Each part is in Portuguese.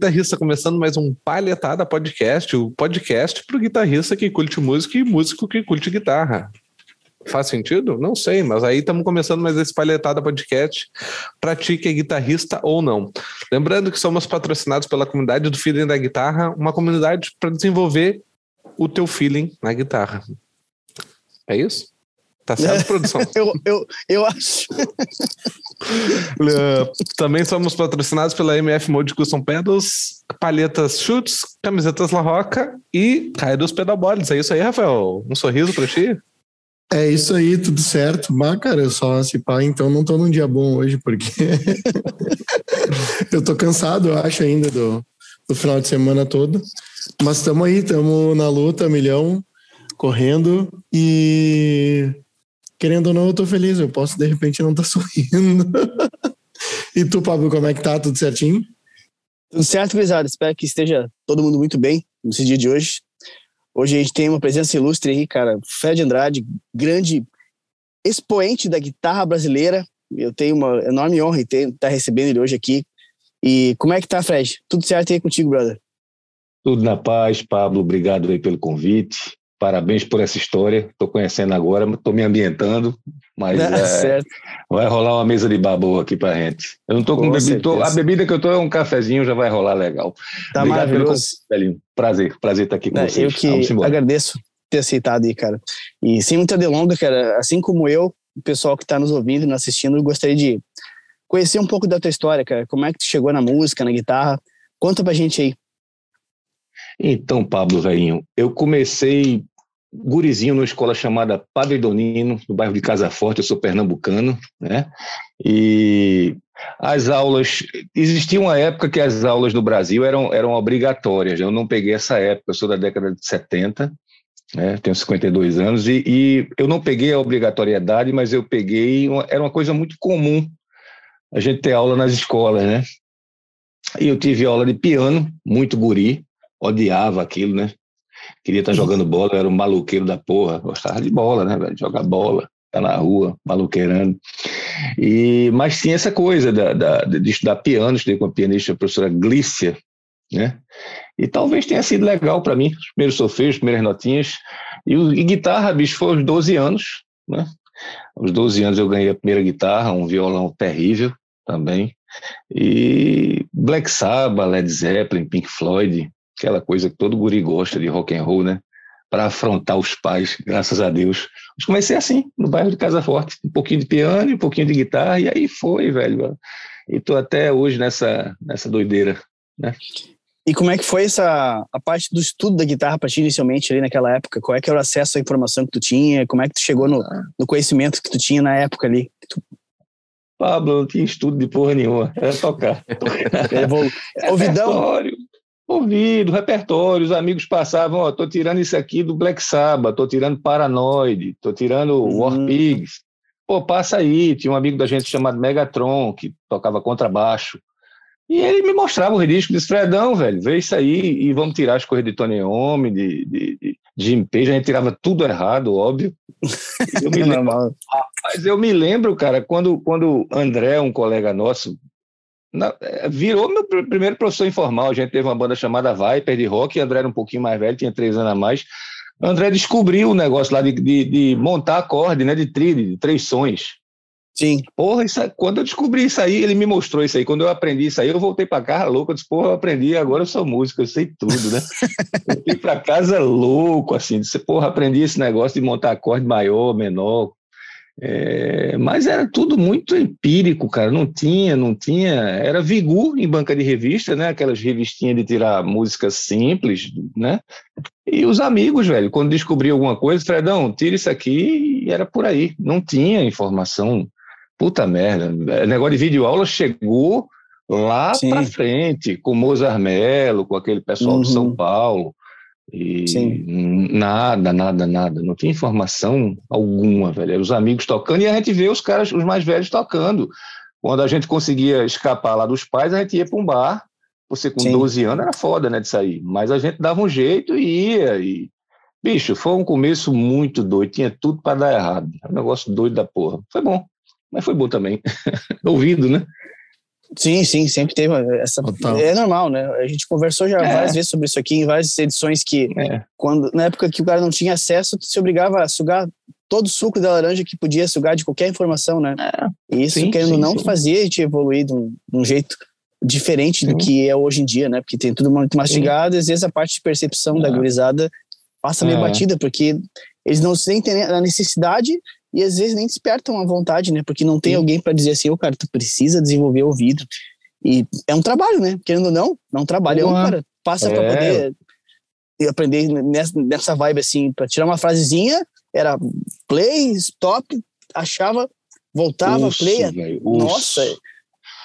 guitarrista, começando mais um Palhetada Podcast, o podcast para o guitarrista que curte música e músico que curte guitarra. Faz sentido? Não sei, mas aí estamos começando mais esse Palhetada Podcast para ti que é guitarrista ou não. Lembrando que somos patrocinados pela comunidade do Feeling da Guitarra, uma comunidade para desenvolver o teu feeling na guitarra. É isso? Tá certo, produção? eu, eu, eu acho. Também somos patrocinados pela MF Mode Custom Pedals, palhetas chutes, camisetas La Roca e Caia dos Pedalboards. É isso aí, Rafael? Um sorriso pra ti? É isso aí, tudo certo. Mas, cara, eu só se pá, então não tô num dia bom hoje, porque eu tô cansado, eu acho, ainda do, do final de semana todo. Mas estamos aí, estamos na luta, milhão, correndo e querendo ou não, eu tô feliz. Eu posso, de repente, não estar tá sorrindo. e tu, Pablo, como é que tá? Tudo certinho? Tudo certo, gurizada. Espero que esteja todo mundo muito bem nesse dia de hoje. Hoje a gente tem uma presença ilustre aí, cara. Fred Andrade, grande expoente da guitarra brasileira. Eu tenho uma enorme honra em estar tá recebendo ele hoje aqui. E como é que tá, Fred? Tudo certo aí contigo, brother? Tudo na paz, Pablo. Obrigado aí pelo convite. Parabéns por essa história. Estou conhecendo agora, estou me ambientando, mas é, vai rolar uma mesa de babu aqui para gente. Eu não estou com, com bebida, tô, a bebida que eu estou é um cafezinho, já vai rolar legal. Tá Obrigado maravilhoso. Pelo, prazer, prazer estar aqui com vocês. Eu que agradeço ter aceitado aí, cara. E sem muita delonga, cara, assim como eu, o pessoal que está nos ouvindo e nos assistindo, gostaria de conhecer um pouco da tua história, cara. Como é que tu chegou na música, na guitarra? Conta pra gente aí. Então, Pablo, velhinho, eu comecei gurizinho numa escola chamada Padre Donino, no bairro de Casa Forte, eu sou pernambucano, né? E as aulas, existia uma época que as aulas no Brasil eram, eram obrigatórias, eu não peguei essa época, eu sou da década de 70, né? tenho 52 anos, e, e eu não peguei a obrigatoriedade, mas eu peguei, uma, era uma coisa muito comum a gente ter aula nas escolas, né? E eu tive aula de piano, muito guri, odiava aquilo, né? Queria estar jogando bola, eu era um maluqueiro da porra. Gostava de bola, né, velho? Jogar bola, tá na rua, maluqueirando. E, mas tinha essa coisa da, da, de estudar piano, estudei com a pianista a professora Glícia, né? E talvez tenha sido legal para mim, os primeiros sofrios, as primeiras notinhas. E, e guitarra, bicho, foi aos 12 anos, né? Aos 12 anos eu ganhei a primeira guitarra, um violão terrível também. E Black Sabbath, Led Zeppelin, Pink Floyd, aquela coisa que todo guri gosta de rock and roll, né? Para afrontar os pais, graças a Deus. Mas comecei assim, no bairro de Casa Forte, um pouquinho de piano, um pouquinho de guitarra, e aí foi, velho. E tô até hoje nessa, nessa doideira, né? E como é que foi essa a parte do estudo da guitarra para ti inicialmente ali naquela época? Qual é que era o acesso à informação que tu tinha? Como é que tu chegou no, no conhecimento que tu tinha na época ali? Tu... Pablo, não tinha estudo de porra nenhuma, era tocar. É, ouvidão, Ouvido, repertório, os amigos passavam, ó, tô tirando isso aqui do Black Sabbath, tô tirando Paranoid, tô tirando uhum. War Pigs. Pô, passa aí, tinha um amigo da gente chamado Megatron, que tocava contrabaixo. E ele me mostrava o disco, disse, Fredão, velho, vê isso aí e vamos tirar as coisas de Tony Homem, de, de, de Jim Page, a gente tirava tudo errado, óbvio. Eu me lembro, mas eu me lembro, cara, quando, quando André, um colega nosso, na, é, virou meu primeiro professor informal. A gente teve uma banda chamada Viper de rock, André era um pouquinho mais velho, tinha três anos a mais. André descobriu o negócio lá de, de, de montar acorde, né? De trilha, de três sons. Sim. Porra, isso, quando eu descobri isso aí, ele me mostrou isso aí. Quando eu aprendi isso aí, eu voltei para casa louco. Eu disse, porra, eu aprendi, agora eu sou músico, eu sei tudo, né? eu fui para casa louco, assim. Disse, porra, aprendi esse negócio de montar acorde maior, menor, é, mas era tudo muito empírico, cara. Não tinha, não tinha. Era Vigu em banca de revista, né? Aquelas revistinhas de tirar músicas simples, né? E os amigos, velho, quando descobriam alguma coisa, Fredão, tira isso aqui, e era por aí. Não tinha informação. Puta merda. O negócio de videoaula chegou lá pra frente, com Mozart Mello, com aquele pessoal uhum. de São Paulo. E Sim. nada, nada, nada. Não tinha informação alguma, velho. Os amigos tocando e a gente vê os caras, os mais velhos tocando. Quando a gente conseguia escapar lá dos pais, a gente ia para um bar. Você com Sim. 12 anos era foda, né, de sair. Mas a gente dava um jeito e ia. E... Bicho, foi um começo muito doido. Tinha tudo para dar errado. Um negócio doido da porra. Foi bom, mas foi bom também. Ouvido, né? Sim, sim, sempre teve essa. Total. É normal, né? A gente conversou já É. várias vezes sobre isso aqui em várias edições que É. quando na época que o cara não tinha acesso, se obrigava a sugar todo o suco da laranja que podia sugar de qualquer informação, né? E isso, É. Sim, querendo ou sim, não, sim. fazia a gente evoluir de um, de um jeito diferente do Sim. que é hoje em dia, né? Porque tem tudo muito mastigado e às vezes a parte de percepção da É. gurizada passa meio É. batida, porque eles não sentem a necessidade e às vezes nem despertam a vontade, né? Porque não tem Sim. alguém para dizer assim, ô cara, tu precisa desenvolver o ouvido. E é um trabalho, né? Querendo ou não, é um trabalho, Porra. cara. Passa para É. poder e aprender nessa, nessa vibe assim, para tirar uma frasezinha, era play, stop, achava, voltava, Urso, play. urso. Nossa,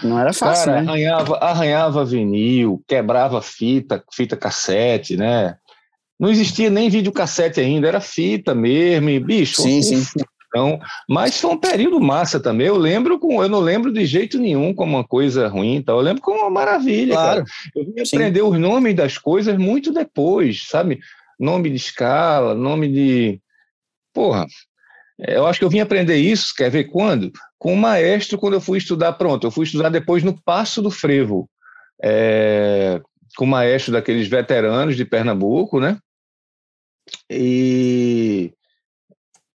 não era fácil, Cara, né? arranhava, arranhava vinil, quebrava fita, fita cassete, né? Não existia nem videocassete ainda, era fita mesmo, e bicho, Sim, um sim. Furtão. Mas foi um período massa também. Eu lembro com, eu não lembro de jeito nenhum como uma coisa ruim, tá? Eu lembro como uma maravilha, Claro. cara. Eu vim Sim. aprender os nomes das coisas muito depois, sabe? Nome de escala, nome de. Porra, eu acho que eu vim aprender isso, quer ver quando? Com o maestro, quando eu fui estudar. Pronto, eu fui estudar depois no Passo do Frevo, é, com o maestro daqueles veteranos de Pernambuco, né? E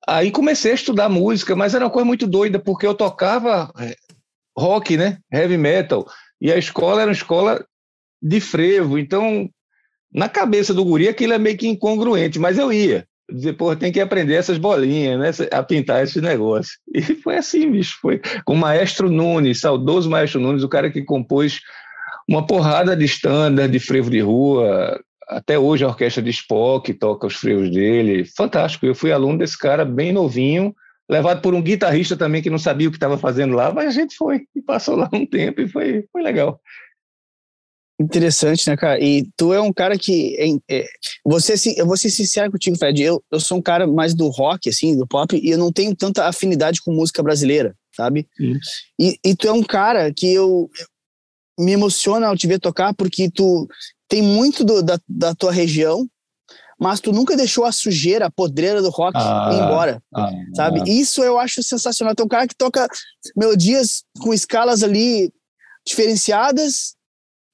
aí comecei a estudar música, mas era uma coisa muito doida, porque eu tocava é, rock, né? Heavy metal. E a escola era uma escola de frevo. Então, na cabeça do guri, aquilo é meio que incongruente, mas eu ia. Dizer, porra, tem que aprender essas bolinhas, né? A pintar esse negócio. E foi assim, bicho. Foi com o maestro Nunes, saudoso maestro Nunes, o cara que compôs uma porrada de standard de frevo de rua. Até hoje a orquestra de Spock toca os frevos dele. Fantástico. Eu fui aluno desse cara bem novinho, levado por um guitarrista também que não sabia o que estava fazendo lá, mas a gente foi e passou lá um tempo e foi, foi legal. Interessante, né, cara? E tu é um cara que. É, você, se- eu vou ser sincero contigo, Fred. Eu, eu sou um cara mais do rock, assim, do pop, e eu não tenho tanta afinidade com música brasileira, sabe? E, e tu é um cara que eu me emociona ao te ver tocar, porque tu tem muito do- da, da tua região, mas tu nunca deixou a sujeira, a podreira do rock Ah. ir embora, Ah, sabe? Isso eu acho sensacional. É um cara que toca melodias com escalas ali diferenciadas,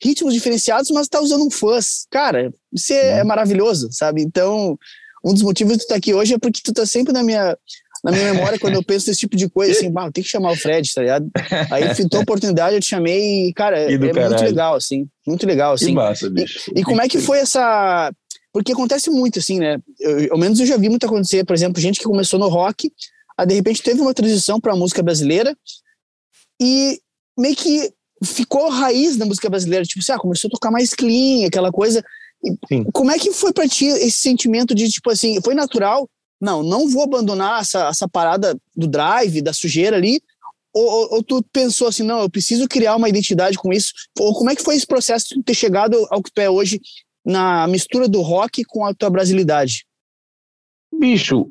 ritmos diferenciados, mas tá usando um fuzz. Cara, isso é, é maravilhoso, sabe? Então, um dos motivos de tu estar aqui hoje é porque tu tá sempre na minha, na minha memória quando eu penso nesse tipo de coisa, assim, bah, tem que chamar o Fred, tá ligado? Aí pintou a oportunidade, eu te chamei e, cara, é, E é muito caralho. legal, assim, muito legal, que assim. massa, bicho. E como é que foi essa. Porque acontece muito, assim, né? Eu, ao menos eu já vi muito acontecer, por exemplo, gente que começou no rock, aí de repente teve uma transição para a música brasileira e meio que ficou raiz da música brasileira, tipo assim, ah, começou a tocar mais clean, aquela coisa. E Sim. Como é que foi para ti esse sentimento de, tipo assim, foi natural? Não, não vou abandonar essa, essa parada do drive, da sujeira ali, ou, ou, ou tu pensou assim, não, eu preciso criar uma identidade com isso? Ou como é que foi esse processo de ter chegado ao que tu é hoje na mistura do rock com a tua brasilidade? Bicho,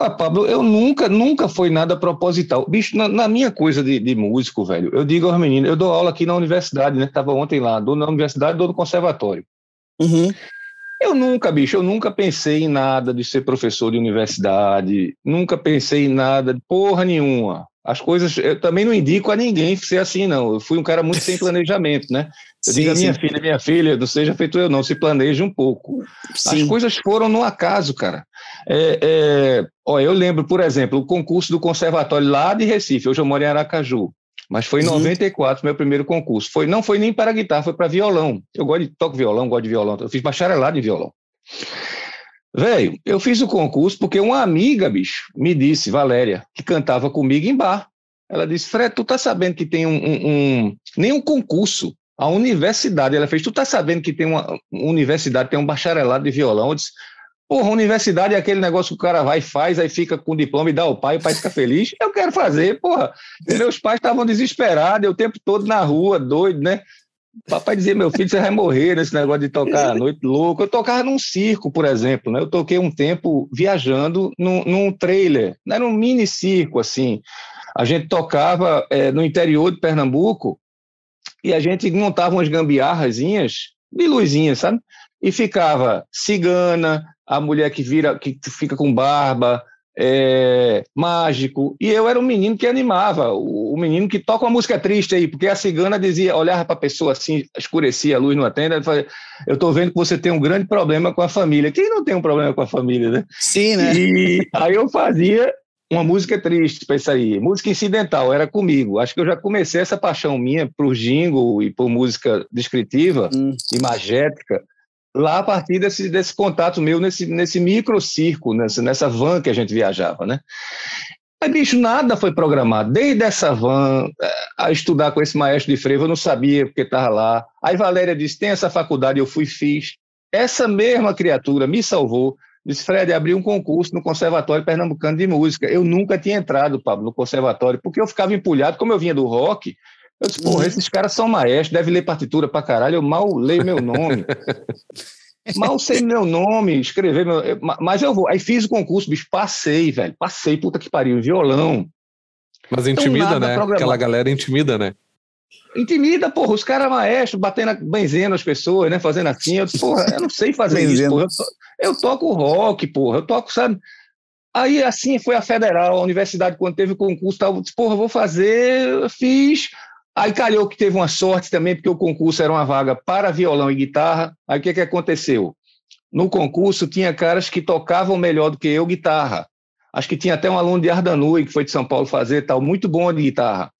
ah, Pablo, eu nunca, nunca foi nada proposital. Bicho, na, na minha coisa de, de músico, velho, eu digo aos meninos, eu dou aula aqui na universidade, né? Tava ontem lá, dou na universidade, dou no conservatório. Uhum. Eu nunca, bicho, eu nunca pensei em nada de ser professor de universidade, nunca pensei em nada, de porra nenhuma. As coisas, eu também não indico a ninguém ser assim, não. Eu fui um cara muito sem planejamento, né? Eu Sim, digo a minha sim. filha, minha filha, não seja feito eu, não, se planeje um pouco. As Sim. coisas foram no acaso, cara. É, é, ó, eu lembro, por exemplo, o concurso do conservatório lá de Recife. Hoje eu moro em Aracaju. Mas foi em Uhum. 94, meu primeiro concurso. Foi, não foi nem para guitarra, foi para violão. Eu gosto de toco violão, gosto de violão. Eu fiz bacharelado em violão. Velho, eu fiz o concurso porque uma amiga, bicho, me disse, Valéria, que cantava comigo em bar. Ela disse, Fred, tu tá sabendo que tem um, um, um nem um concurso, a universidade, ela fez, tu tá sabendo que tem uma, uma universidade, tem um bacharelado de violão? Eu disse, porra, universidade é aquele negócio que o cara vai e faz, aí fica com o diploma e dá ao pai, o pai fica feliz. Eu quero fazer, porra. Meus pais estavam desesperados, eu o tempo todo na rua, doido, né? Papai dizia, meu filho, você vai morrer nesse negócio de tocar à noite louco. Eu tocava num circo, por exemplo, né? Eu toquei um tempo viajando num, num trailer, né? era um mini circo, assim. A gente tocava é, no interior de Pernambuco e a gente montava umas gambiarrazinhas de luzinha, sabe? E ficava cigana, a mulher que vira, que fica com barba, é, mágico. E eu era um menino que animava, o, o, menino que toca uma música triste aí, porque a cigana dizia, olhava para a pessoa assim, escurecia a luz no tenda, eu estou vendo que você tem um grande problema com a família. Quem não tem um problema com a família, né? Sim, né? E aí eu fazia uma música triste para isso aí, música incidental, era comigo. Acho que eu já comecei essa paixão minha por jingle e por música descritiva, hum. imagética, lá a partir desse, desse contato meu nesse, nesse microcirco, nessa, nessa van que a gente viajava, né? Mas, bicho, nada foi programado. Desde essa van, eh, a estudar com esse maestro de frevo, eu não sabia porque estava lá. Aí Valéria disse, tem essa faculdade, eu fui fiz. Essa mesma criatura me salvou. Disse, Fred, abri um concurso no Conservatório Pernambucano de Música. Eu nunca tinha entrado, Pablo, no conservatório, porque eu ficava empulhado, como eu vinha do rock, eu disse, porra, esses caras são maestros, devem ler partitura pra caralho, eu mal leio meu nome. mal sei meu nome, escrever meu... Mas eu vou. Aí fiz o concurso, bicho, passei, velho. Passei, puta que pariu, violão. Mas intimida, né? Programado. Aquela galera intimida, né? Intimida, porra, os caras maestros, batendo, benzendo as pessoas, né? Fazendo assim. Eu, porra, eu não sei fazer isso, porra. Eu, to, eu toco rock, porra, eu toco, sabe? Aí assim foi a federal, a universidade, quando teve o concurso, tal, eu disse, porra, vou fazer, fiz. Aí calhou que teve uma sorte também, porque o concurso era uma vaga para violão e guitarra. Aí o que, que aconteceu? No concurso tinha caras que tocavam melhor do que eu guitarra. Acho que tinha até um aluno de Ardanui, que foi de São Paulo fazer tal, muito bom de guitarra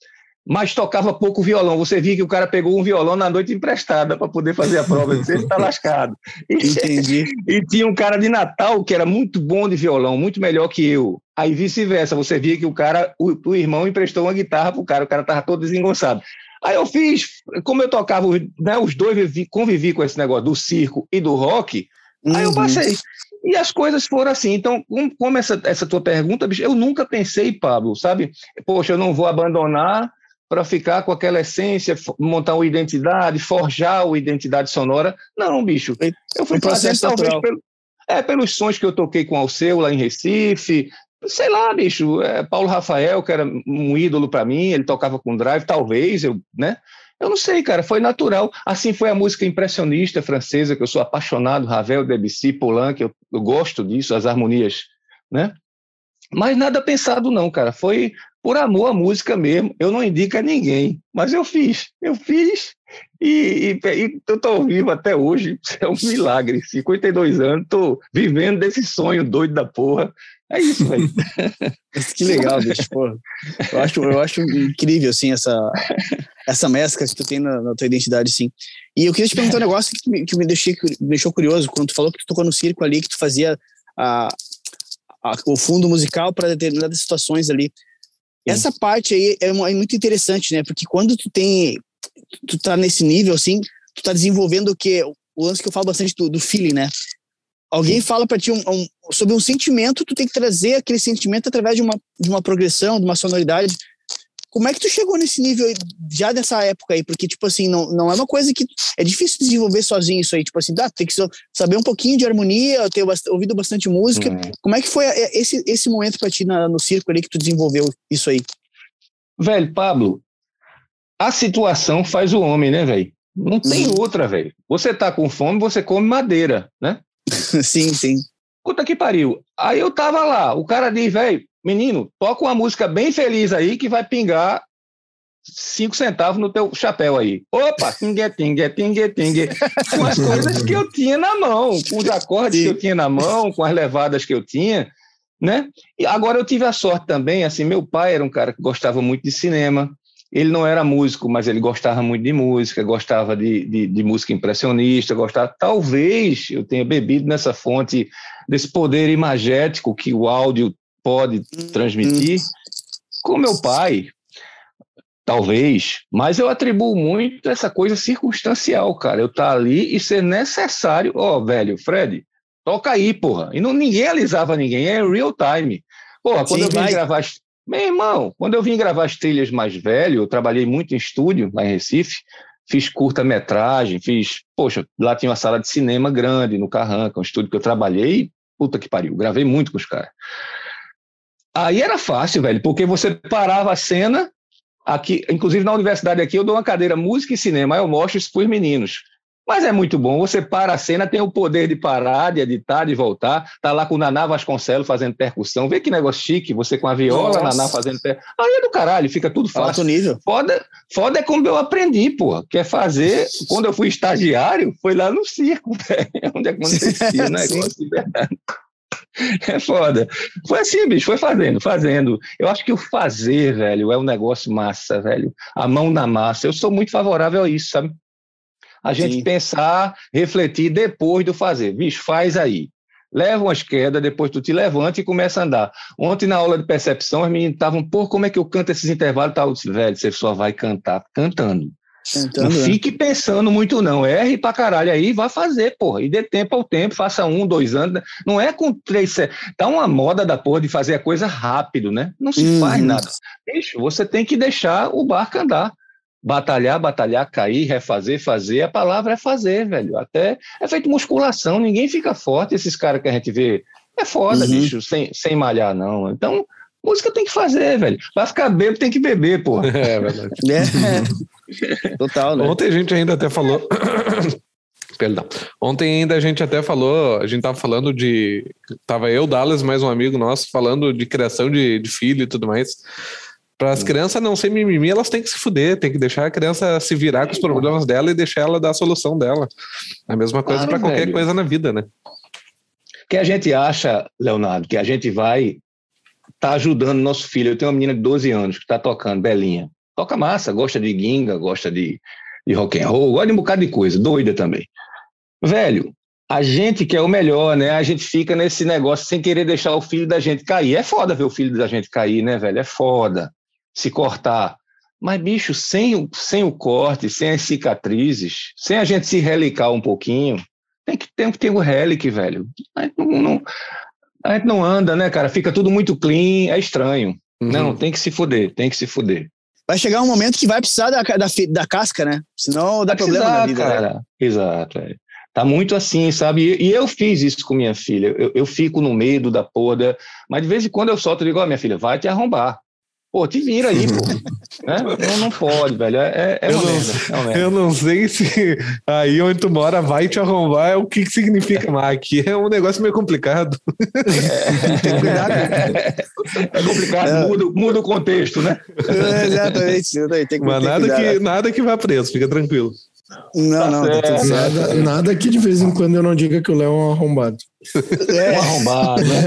mas tocava pouco violão. Você via que o cara pegou um violão na noite emprestada para poder fazer a prova. Você está lascado. E, Entendi. E tinha um cara de Natal que era muito bom de violão, muito melhor que eu. Aí vice-versa, você via que o cara, o, o irmão emprestou uma guitarra pro cara, o cara tava todo desengonçado. Aí eu fiz, como eu tocava, né, os dois vivi, convivi com esse negócio do circo e do rock, uhum. aí eu uhum. passei. E as coisas foram assim. Então, como essa, essa tua pergunta, bicho, eu nunca pensei, Pablo, sabe? Poxa, eu não vou abandonar para ficar com aquela essência, montar uma identidade, forjar uma identidade sonora. Não, bicho. Eu fui um fazendo talvez pelo, é, pelos sons que eu toquei com o Alceu lá em Recife. Sei lá, bicho. É, Paulo Rafael, que era um ídolo para mim, ele tocava com drive, talvez, eu, né? Eu não sei, cara, foi natural. Assim foi a música impressionista francesa, que eu sou apaixonado, Ravel, Debussy, Poulenc, eu, eu gosto disso, as harmonias, né? Mas nada pensado não, cara. Foi por amor à música mesmo. Eu não indico a ninguém, mas eu fiz. Eu fiz e, e, e eu estou vivo até hoje. É um milagre. 52 anos, estou vivendo desse sonho doido da porra. É isso, velho. que legal, bicho. Pô, eu, acho, eu acho incrível, assim, essa, essa mescla que tu tem na, na tua identidade, sim. E eu queria te perguntar um negócio que, me, que me, deixei, me deixou curioso. Quando tu falou que tu tocou no circo ali, que tu fazia a, a, o fundo musical para determinadas situações ali. Essa parte aí é, é, muito interessante, né? Porque quando tu tem, tu tá nesse nível assim, tu tá desenvolvendo o que o lance que eu falo bastante do, do feeling, né? Alguém fala para ti um, um, sobre um sentimento, tu tem que trazer aquele sentimento através de uma, de uma progressão, de uma sonoridade. Como é que tu chegou nesse nível já dessa época aí? Porque, tipo assim, não, não é uma coisa que é difícil desenvolver sozinho isso aí. Tipo assim, dá, tem que saber um pouquinho de harmonia, ter ouvido bastante música. Como é que foi esse, esse momento para ti na, no circo ali que tu desenvolveu isso aí? Velho, Pablo, a situação faz o homem, né, velho? Não tem uhum. outra, velho. Você tá com fome, você come madeira, né? sim, sim. Puta que pariu. Aí eu tava lá, o cara diz, velho, menino, toca uma música bem feliz aí que vai pingar cinco centavos no teu chapéu aí. Opa, tingue, tingue, tingue, tingue. Com as coisas que eu tinha na mão, com os acordes que eu tinha na mão, com as levadas que eu tinha, né? E agora eu tive a sorte também, assim, meu pai era um cara que gostava muito de cinema, ele não era músico, mas ele gostava muito de música, gostava de, de, de, música impressionista, gostava. Talvez eu tenha bebido nessa fonte desse poder imagético que o áudio pode transmitir, com meu pai, talvez, mas eu atribuo muito essa coisa circunstancial, cara. Eu estar tá ali e ser necessário. Ó, oh, velho, Fred, toca aí, porra. E não, ninguém alisava ninguém, é real time. Porra, quando Sim, eu vim vai. gravar. Meu irmão, quando eu vim gravar as trilhas mais velho, eu trabalhei muito em estúdio lá em Recife, fiz curta-metragem, fiz. Poxa, lá tinha uma sala de cinema grande no Carranca, um estúdio que eu trabalhei, puta que pariu, gravei muito com os caras. Aí era fácil, velho, porque você parava a cena, aqui, inclusive na universidade aqui eu dou uma cadeira música e cinema, aí eu mostro isso para os meninos. Mas é muito bom. Você para a cena, tem o poder de parar, de editar, de voltar. Tá lá com o Naná Vasconcelos fazendo percussão. Vê que negócio chique, você com a viola, Nossa. Naná fazendo percussão. Aí é do caralho, fica tudo fácil. Alto nível. Foda, foda é como eu aprendi, porra. Quer fazer, quando eu fui estagiário, foi lá no circo, velho. Onde acontecia o negócio verdade. É foda. Foi assim, bicho, foi fazendo, fazendo. Eu acho que o fazer, velho, é um negócio massa, velho. A mão na massa. Eu sou muito favorável a isso, sabe? A gente Sim. pensar, refletir depois do fazer. Bicho, faz aí. Leva umas quedas, depois tu te levanta e começa a andar. Ontem, na aula de percepção, as meninas estavam, pô, como é que eu canto esses intervalos? Tal, velho, você só vai cantar cantando. Cantando, não é. fique pensando muito, não. Erre pra caralho aí, vai fazer, porra. E dê tempo ao tempo, faça um, dois anos. Não é com três. Tá uma moda da porra de fazer a coisa rápido, né? Não se uhum. faz nada. Bicho, você tem que deixar o barco andar. Batalhar, batalhar, cair, refazer, fazer. A palavra é fazer, velho. Até é feito musculação, ninguém fica forte. Esses caras que a gente vê. É foda, uhum. bicho, sem, sem malhar, não. Então, música tem que fazer, velho. Vai ficar bebo, tem que beber, porra. É verdade. É. Total, né? Ontem a gente ainda até falou. Perdão. Ontem ainda a gente até falou, a gente tava falando de. Tava eu, Dallas, mais um amigo nosso, falando de criação de, de filho e tudo mais. Para as crianças não ser mimimi, elas têm que se fuder, tem que deixar a criança se virar com os problemas dela e deixar ela dar a solução dela. A mesma coisa para qualquer coisa na vida, né? Que a gente acha, Leonardo, que a gente vai tá ajudando nosso filho. Eu tenho uma menina de 12 anos que está tocando, Belinha. Toca massa, gosta de ginga, gosta de, de rock and roll, gosta de um bocado de coisa, doida também. Velho, a gente quer o melhor, né? A gente fica nesse negócio sem querer deixar o filho da gente cair. É foda ver o filho da gente cair, né, velho? É foda se cortar. Mas, bicho, sem o, sem o corte, sem as cicatrizes, sem a gente se relicar um pouquinho, tem que, tem que ter o relic, velho. A gente não, não, a gente não anda, né, cara? Fica tudo muito clean, é estranho. Uhum. Não, tem que se fuder, tem que se fuder. Vai chegar um momento que vai precisar da, da, da casca, né? Senão dá vai problema na vida. Né? Cara. Né? Exato, é. Tá muito assim, sabe? E, e, eu fiz isso com minha filha. Eu, eu fico no medo da poda, mas de vez em quando eu solto e digo, ó, oh, minha filha, vai te arrombar. Pô, te vira aí, pô. né? não, não pode, velho. É, é, eu, não, merda, é uma merda. eu não sei se aí onde tu mora vai te arrombar, é o que, que significa, mas aqui é um negócio meio complicado. É, Tem cuidado. É complicado, é. Muda, muda o contexto, né? É, exatamente. Tem que, mas nada que, nada que vá preso, fica tranquilo. Não, tá não, tá tudo nada, nada que de vez em quando eu não diga que o Léo é um arrombado. É. Um arrombado, né?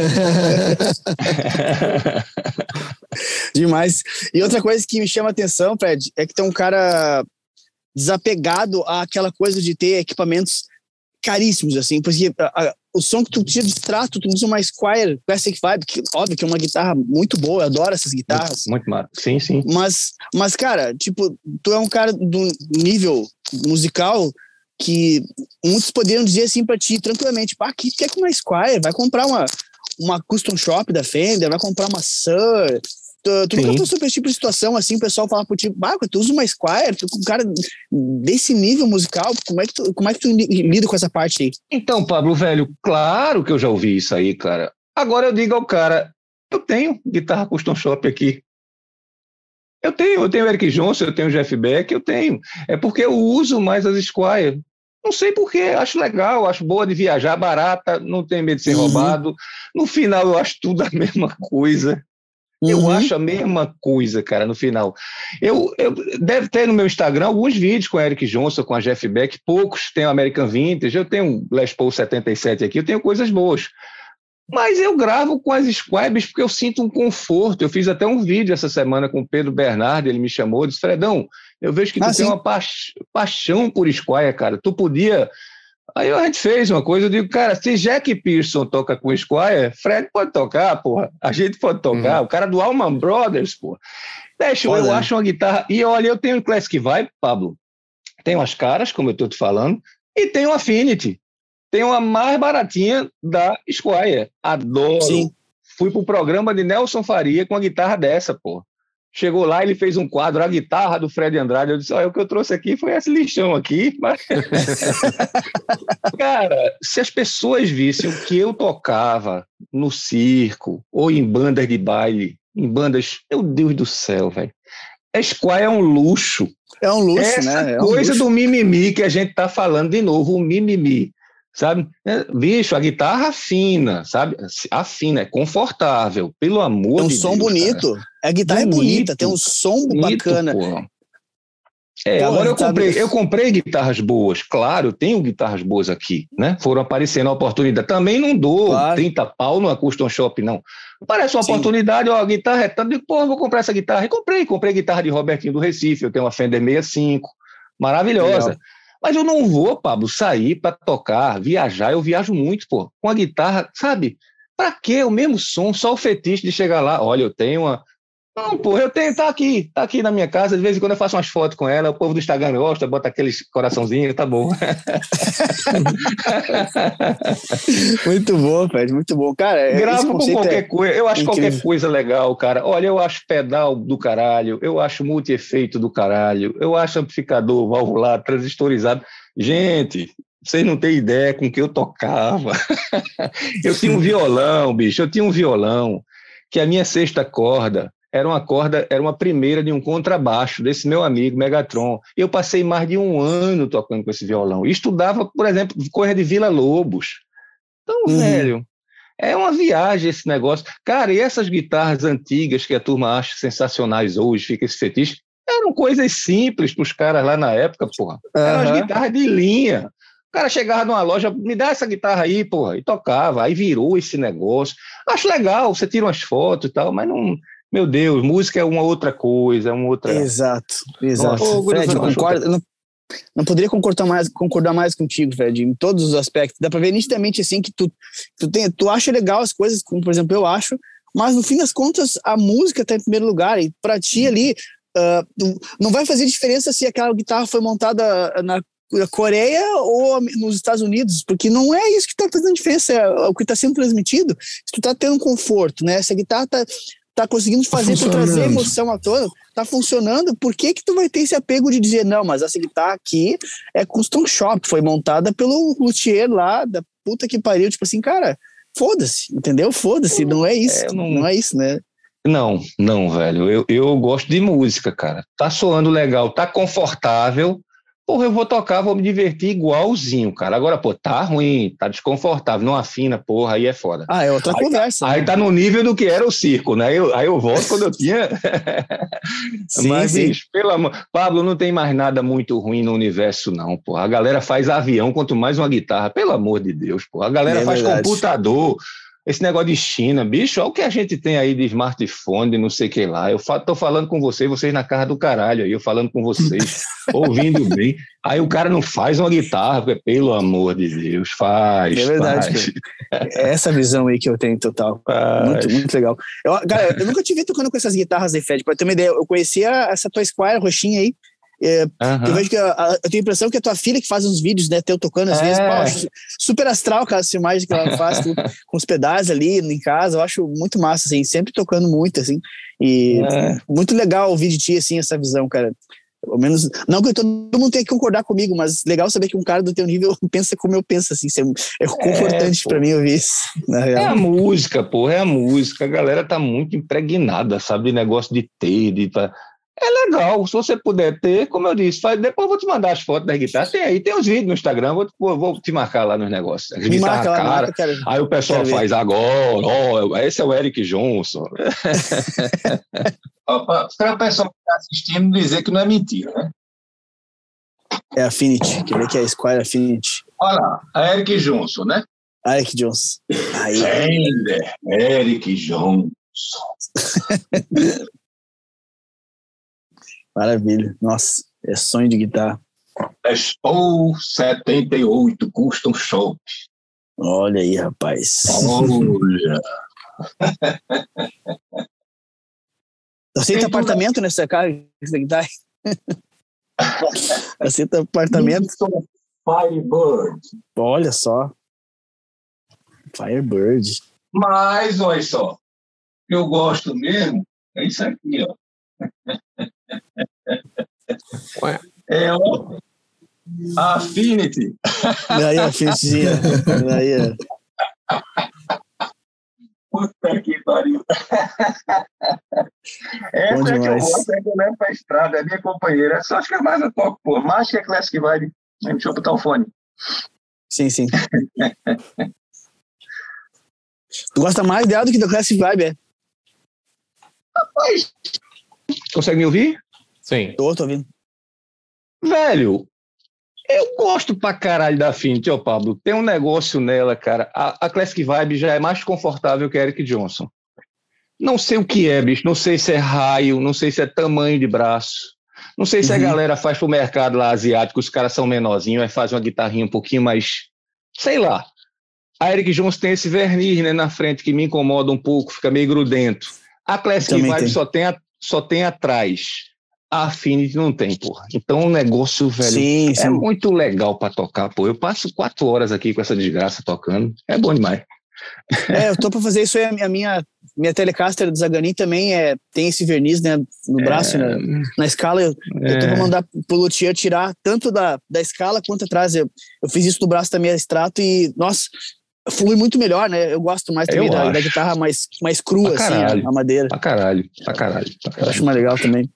Demais. E outra coisa que me chama a atenção, Fred, é que tem um cara desapegado àquela coisa de ter equipamentos caríssimos, assim, porque a, a, o som que tu tira de trato, tu usa uma Squire Classic Vibe, que óbvio que é uma guitarra muito boa, eu adoro essas guitarras. Muito, muito sim, sim. Mas, mas, cara, tipo, tu é um cara do nível musical que muitos poderiam dizer assim para ti tranquilamente, pá, que quer com uma Squire, vai comprar uma, uma custom shop da Fender, vai comprar uma Sur, Tu, tu nunca passou por esse tipo de situação, assim, o pessoal fala pro tipo, ah, tu usa uma Squire, tu um cara desse nível musical, como é, que tu, como é que tu lida com essa parte aí? Então, Pablo, velho, claro que eu já ouvi isso aí, cara. Agora eu digo ao cara, eu tenho guitarra custom shop aqui. Eu tenho, eu tenho Eric Johnson, eu tenho Jeff Beck, eu tenho. É porque eu uso mais as Squire. Não sei porquê, acho legal, acho boa de viajar, barata, não tem medo de ser uhum. roubado. No final, eu acho tudo a mesma coisa. Eu uhum. acho a mesma coisa, cara, no final. Eu, eu deve ter no meu Instagram alguns vídeos com o Eric Johnson, com a Jeff Beck, poucos tem o American Vintage, eu tenho um Les Paul 77 aqui, eu tenho coisas boas. Mas eu gravo com as Squabs porque eu sinto um conforto. Eu fiz até um vídeo essa semana com o Pedro Bernardo, ele me chamou, disse, Fredão, eu vejo que tu ah, tem uma pa paixão por Squire, cara. Tu podia Aí a gente fez uma coisa, eu digo, cara, se Jack Pearson toca com o Squire, Fred pode tocar, porra. A gente pode tocar. Uhum. O cara do Allman Brothers, porra. Deixa, eu acho uma guitarra. E olha, eu tenho um Classic Vibe, Pablo. Tem umas caras, como eu estou te falando, e tem um Affinity. Tem uma mais baratinha da Squire. Adoro. Sim. Fui pro programa de Nelson Faria com a guitarra dessa, porra. Chegou lá, ele fez um quadro, a guitarra do Fred Andrade. Eu disse: Olha, o que eu trouxe aqui foi esse lixão aqui. Mas... Cara, se as pessoas vissem o que eu tocava no circo ou em bandas de baile, em bandas, meu Deus do céu, velho. Squire é um luxo. É um luxo, Essa né? É um coisa luxo. do mimimi que a gente tá falando de novo, o mimimi, sabe? É, bicho, a guitarra afina, sabe? Afina, é confortável, pelo amor Tem um de som Deus. cara. A guitarra é Bonito. bonita, tem um som Bonito, bacana. porra. É, Porra, agora eu sabe- comprei, eu comprei guitarras boas, claro, eu tenho guitarras boas aqui, né? Foram aparecendo a oportunidade. Também não dou Claro. 30 pau numa custom shop, não. Parece uma Sim. oportunidade, ó, a guitarra é tanto, digo, pô, vou comprar essa guitarra. E comprei, comprei guitarra de Robertinho do Recife, eu tenho uma Fender 65, maravilhosa. Legal. Mas eu não vou, Pablo, sair para tocar, viajar, eu viajo muito, pô, com a guitarra, sabe? Pra quê? O mesmo som, só o fetiche de chegar lá, olha, eu tenho uma não, porra, eu tenho, tá aqui, tá aqui na minha casa. De vez em quando eu faço umas fotos com ela, o povo do Instagram gosta, bota aqueles coraçãozinhos, tá bom. Muito bom, Fred, muito bom. Cara, é- Gravo com conceito qualquer é- coisa, eu acho incrível. qualquer coisa legal, cara. Olha, eu acho pedal do caralho, eu acho multi-efeito do caralho, eu acho amplificador valvular, transistorizado. Gente, vocês não têm ideia com que eu tocava. eu tinha um violão, bicho, eu tinha um violão que a minha sexta corda era uma corda, era uma primeira de um contrabaixo desse meu amigo Megatron. Eu passei mais de um ano tocando com esse violão. E estudava, por exemplo, coisa de Vila Lobos. Então, Uhum. velho, é uma viagem esse negócio. Cara, e essas guitarras antigas que a turma acha sensacionais hoje, fica esse fetiche, eram coisas simples para os caras lá na época, porra. Eram as Aham. guitarras de linha. O cara chegava numa loja, me dá essa guitarra aí, porra, e tocava. Aí virou esse negócio. Acho legal, você tira umas fotos e tal, mas não. Meu Deus, música é uma outra coisa, é uma outra. Exato, exato. Nossa, Fred, concordo, não, não poderia concordar mais, concordar mais contigo, Fred, em todos os aspectos. Dá pra ver nitidamente assim que tu, tu, tem, tu acha legal as coisas, como por exemplo eu acho, mas no fim das contas a música tá em primeiro lugar e pra ti ali ah, não- vai fazer diferença se aquela guitarra foi montada na Coreia ou nos Estados Unidos, porque não é isso que está fazendo diferença, é o que está sendo transmitido. Se tu tá tendo conforto, né? Se a guitarra tá, tá conseguindo fazer tu trazer emoção à tona, tá funcionando, por que que tu vai ter esse apego de dizer, não, mas essa guitarra aqui é custom shop, foi montada pelo luthier lá, da puta que pariu, tipo assim, cara, foda-se, entendeu? Foda-se, não é isso, É, não... não- é isso, né? Não, não, velho. Eu, eu gosto de música, cara. Tá soando legal, tá confortável. Porra, eu vou tocar, vou me divertir igualzinho, cara. Agora, pô, tá ruim, tá desconfortável, não afina, porra, aí é foda. Ah, é outra Aí conversa. Aí né? tá no nível do que era o circo, né? Eu, aí eu volto quando eu tinha. Sim, Mas, sim. bicho, pelo amor. Pablo, não tem mais nada muito ruim no universo, não, pô. A galera faz avião, quanto mais uma guitarra, pelo amor de Deus, pô. A galera É faz verdade. computador. Esse negócio de China, bicho, olha o que a gente tem aí de smartphone, de não sei o que lá. Eu fa tô falando com vocês, vocês na casa do caralho aí, eu falando com vocês, ouvindo bem. Aí o cara não faz uma guitarra, porque, pelo amor de Deus, faz. É verdade, faz, É essa visão aí que eu tenho total. faz. Muito, muito legal. Eu, cara, eu nunca te vi tocando com essas guitarras aí, Fred. Pra ter uma ideia, eu conhecia essa tua Squire roxinha aí. É, Aham. Eu vejo que a- a- eu tenho a impressão que é tua filha que faz uns vídeos, né? Teu tocando às É. vezes. Pô, acho super astral aquela filmagem que ela faz com, com os pedais ali em casa. Eu acho muito massa, assim, sempre tocando muito, assim. E É. muito legal ouvir de ti, assim, essa visão, cara. Pelo menos, não que todo mundo tenha que concordar comigo, mas legal saber que um cara do teu nível pensa como eu penso, assim. Isso é, é confortante pô. pra mim ouvir isso, É a música, porra, é a música. A galera tá muito impregnada, sabe, de negócio de ter, de tá... É legal, se você puder ter, como eu disse, faz, depois eu vou te mandar as fotos das guitarras. Tem aí, tem os vídeos no Instagram, vou, vou, vou te marcar lá nos negócios. As Me marca cara, marca. Aí o pessoal ver. faz agora, ó, esse é o Eric Johnson. Para o pessoal que está assistindo dizer que não é mentira, né? É Affinity, quer ver que é Squire Affinity. Olha lá, a Eric Johnson, né? Eric Jones. Aí, Fender, Eric Johnson. maravilha. Nossa, é sonho de guitarra. Paul 78 Custom Shop. Olha aí, rapaz. Olha. Aceita apartamento nessa cara? Nessa guitarra? Aceita apartamento? Gibson Firebird. Olha só. Firebird. Mas, olha só, eu gosto mesmo, é isso aqui, ó. Ué. É o Affinity. Aí, a Affinityzinha. Aí, ó. Puta que pariu. essa Bom é que eu demais. gosto, é que eu levo pra estrada, é minha companheira. Essa acho que é mais eu toco, pô. Mais que a Classic Vibe. Deixa eu botar o fone. Sim, sim. tu gosta mais dela do que da Classic Vibe, é? Rapaz, Consegue me ouvir? Sim. Tô, tô ouvindo. Velho, eu gosto pra caralho da Affinity, ó, Pablo. Tem um negócio nela, cara. A, a Classic Vibe já é mais confortável que a Eric Johnson. Não sei o que é, bicho. Não sei se é raio, não sei se é tamanho de braço. Não sei se a Uhum. galera faz pro mercado lá asiático, os caras são menorzinhos, aí faz uma guitarrinha um pouquinho mais. Sei lá. A Eric Johnson tem esse verniz né, na frente que me incomoda um pouco, fica meio grudento. A Classic Vibe tem. só tem, a- só tem atrás. A Affinity não tem, porra. Então o negócio, velho, sim, é sim. muito legal pra tocar, pô. Eu passo quatro horas aqui com essa desgraça tocando. É bom demais. É, eu tô pra fazer isso aí. A minha, minha Telecaster do Zaganin também é, tem esse verniz, né? No braço, né? Na escala, eu, eu tô pra É, mandar pro luthier tirar tanto da, da escala quanto atrás. Eu, eu fiz isso no braço da minha extrato e, nossa, flui muito melhor, né? Eu gosto mais também Eu da, da guitarra mais, mais crua, Pra assim, caralho. a, madeira. pra caralho, pra caralho, pra Eu caralho. acho mais legal também.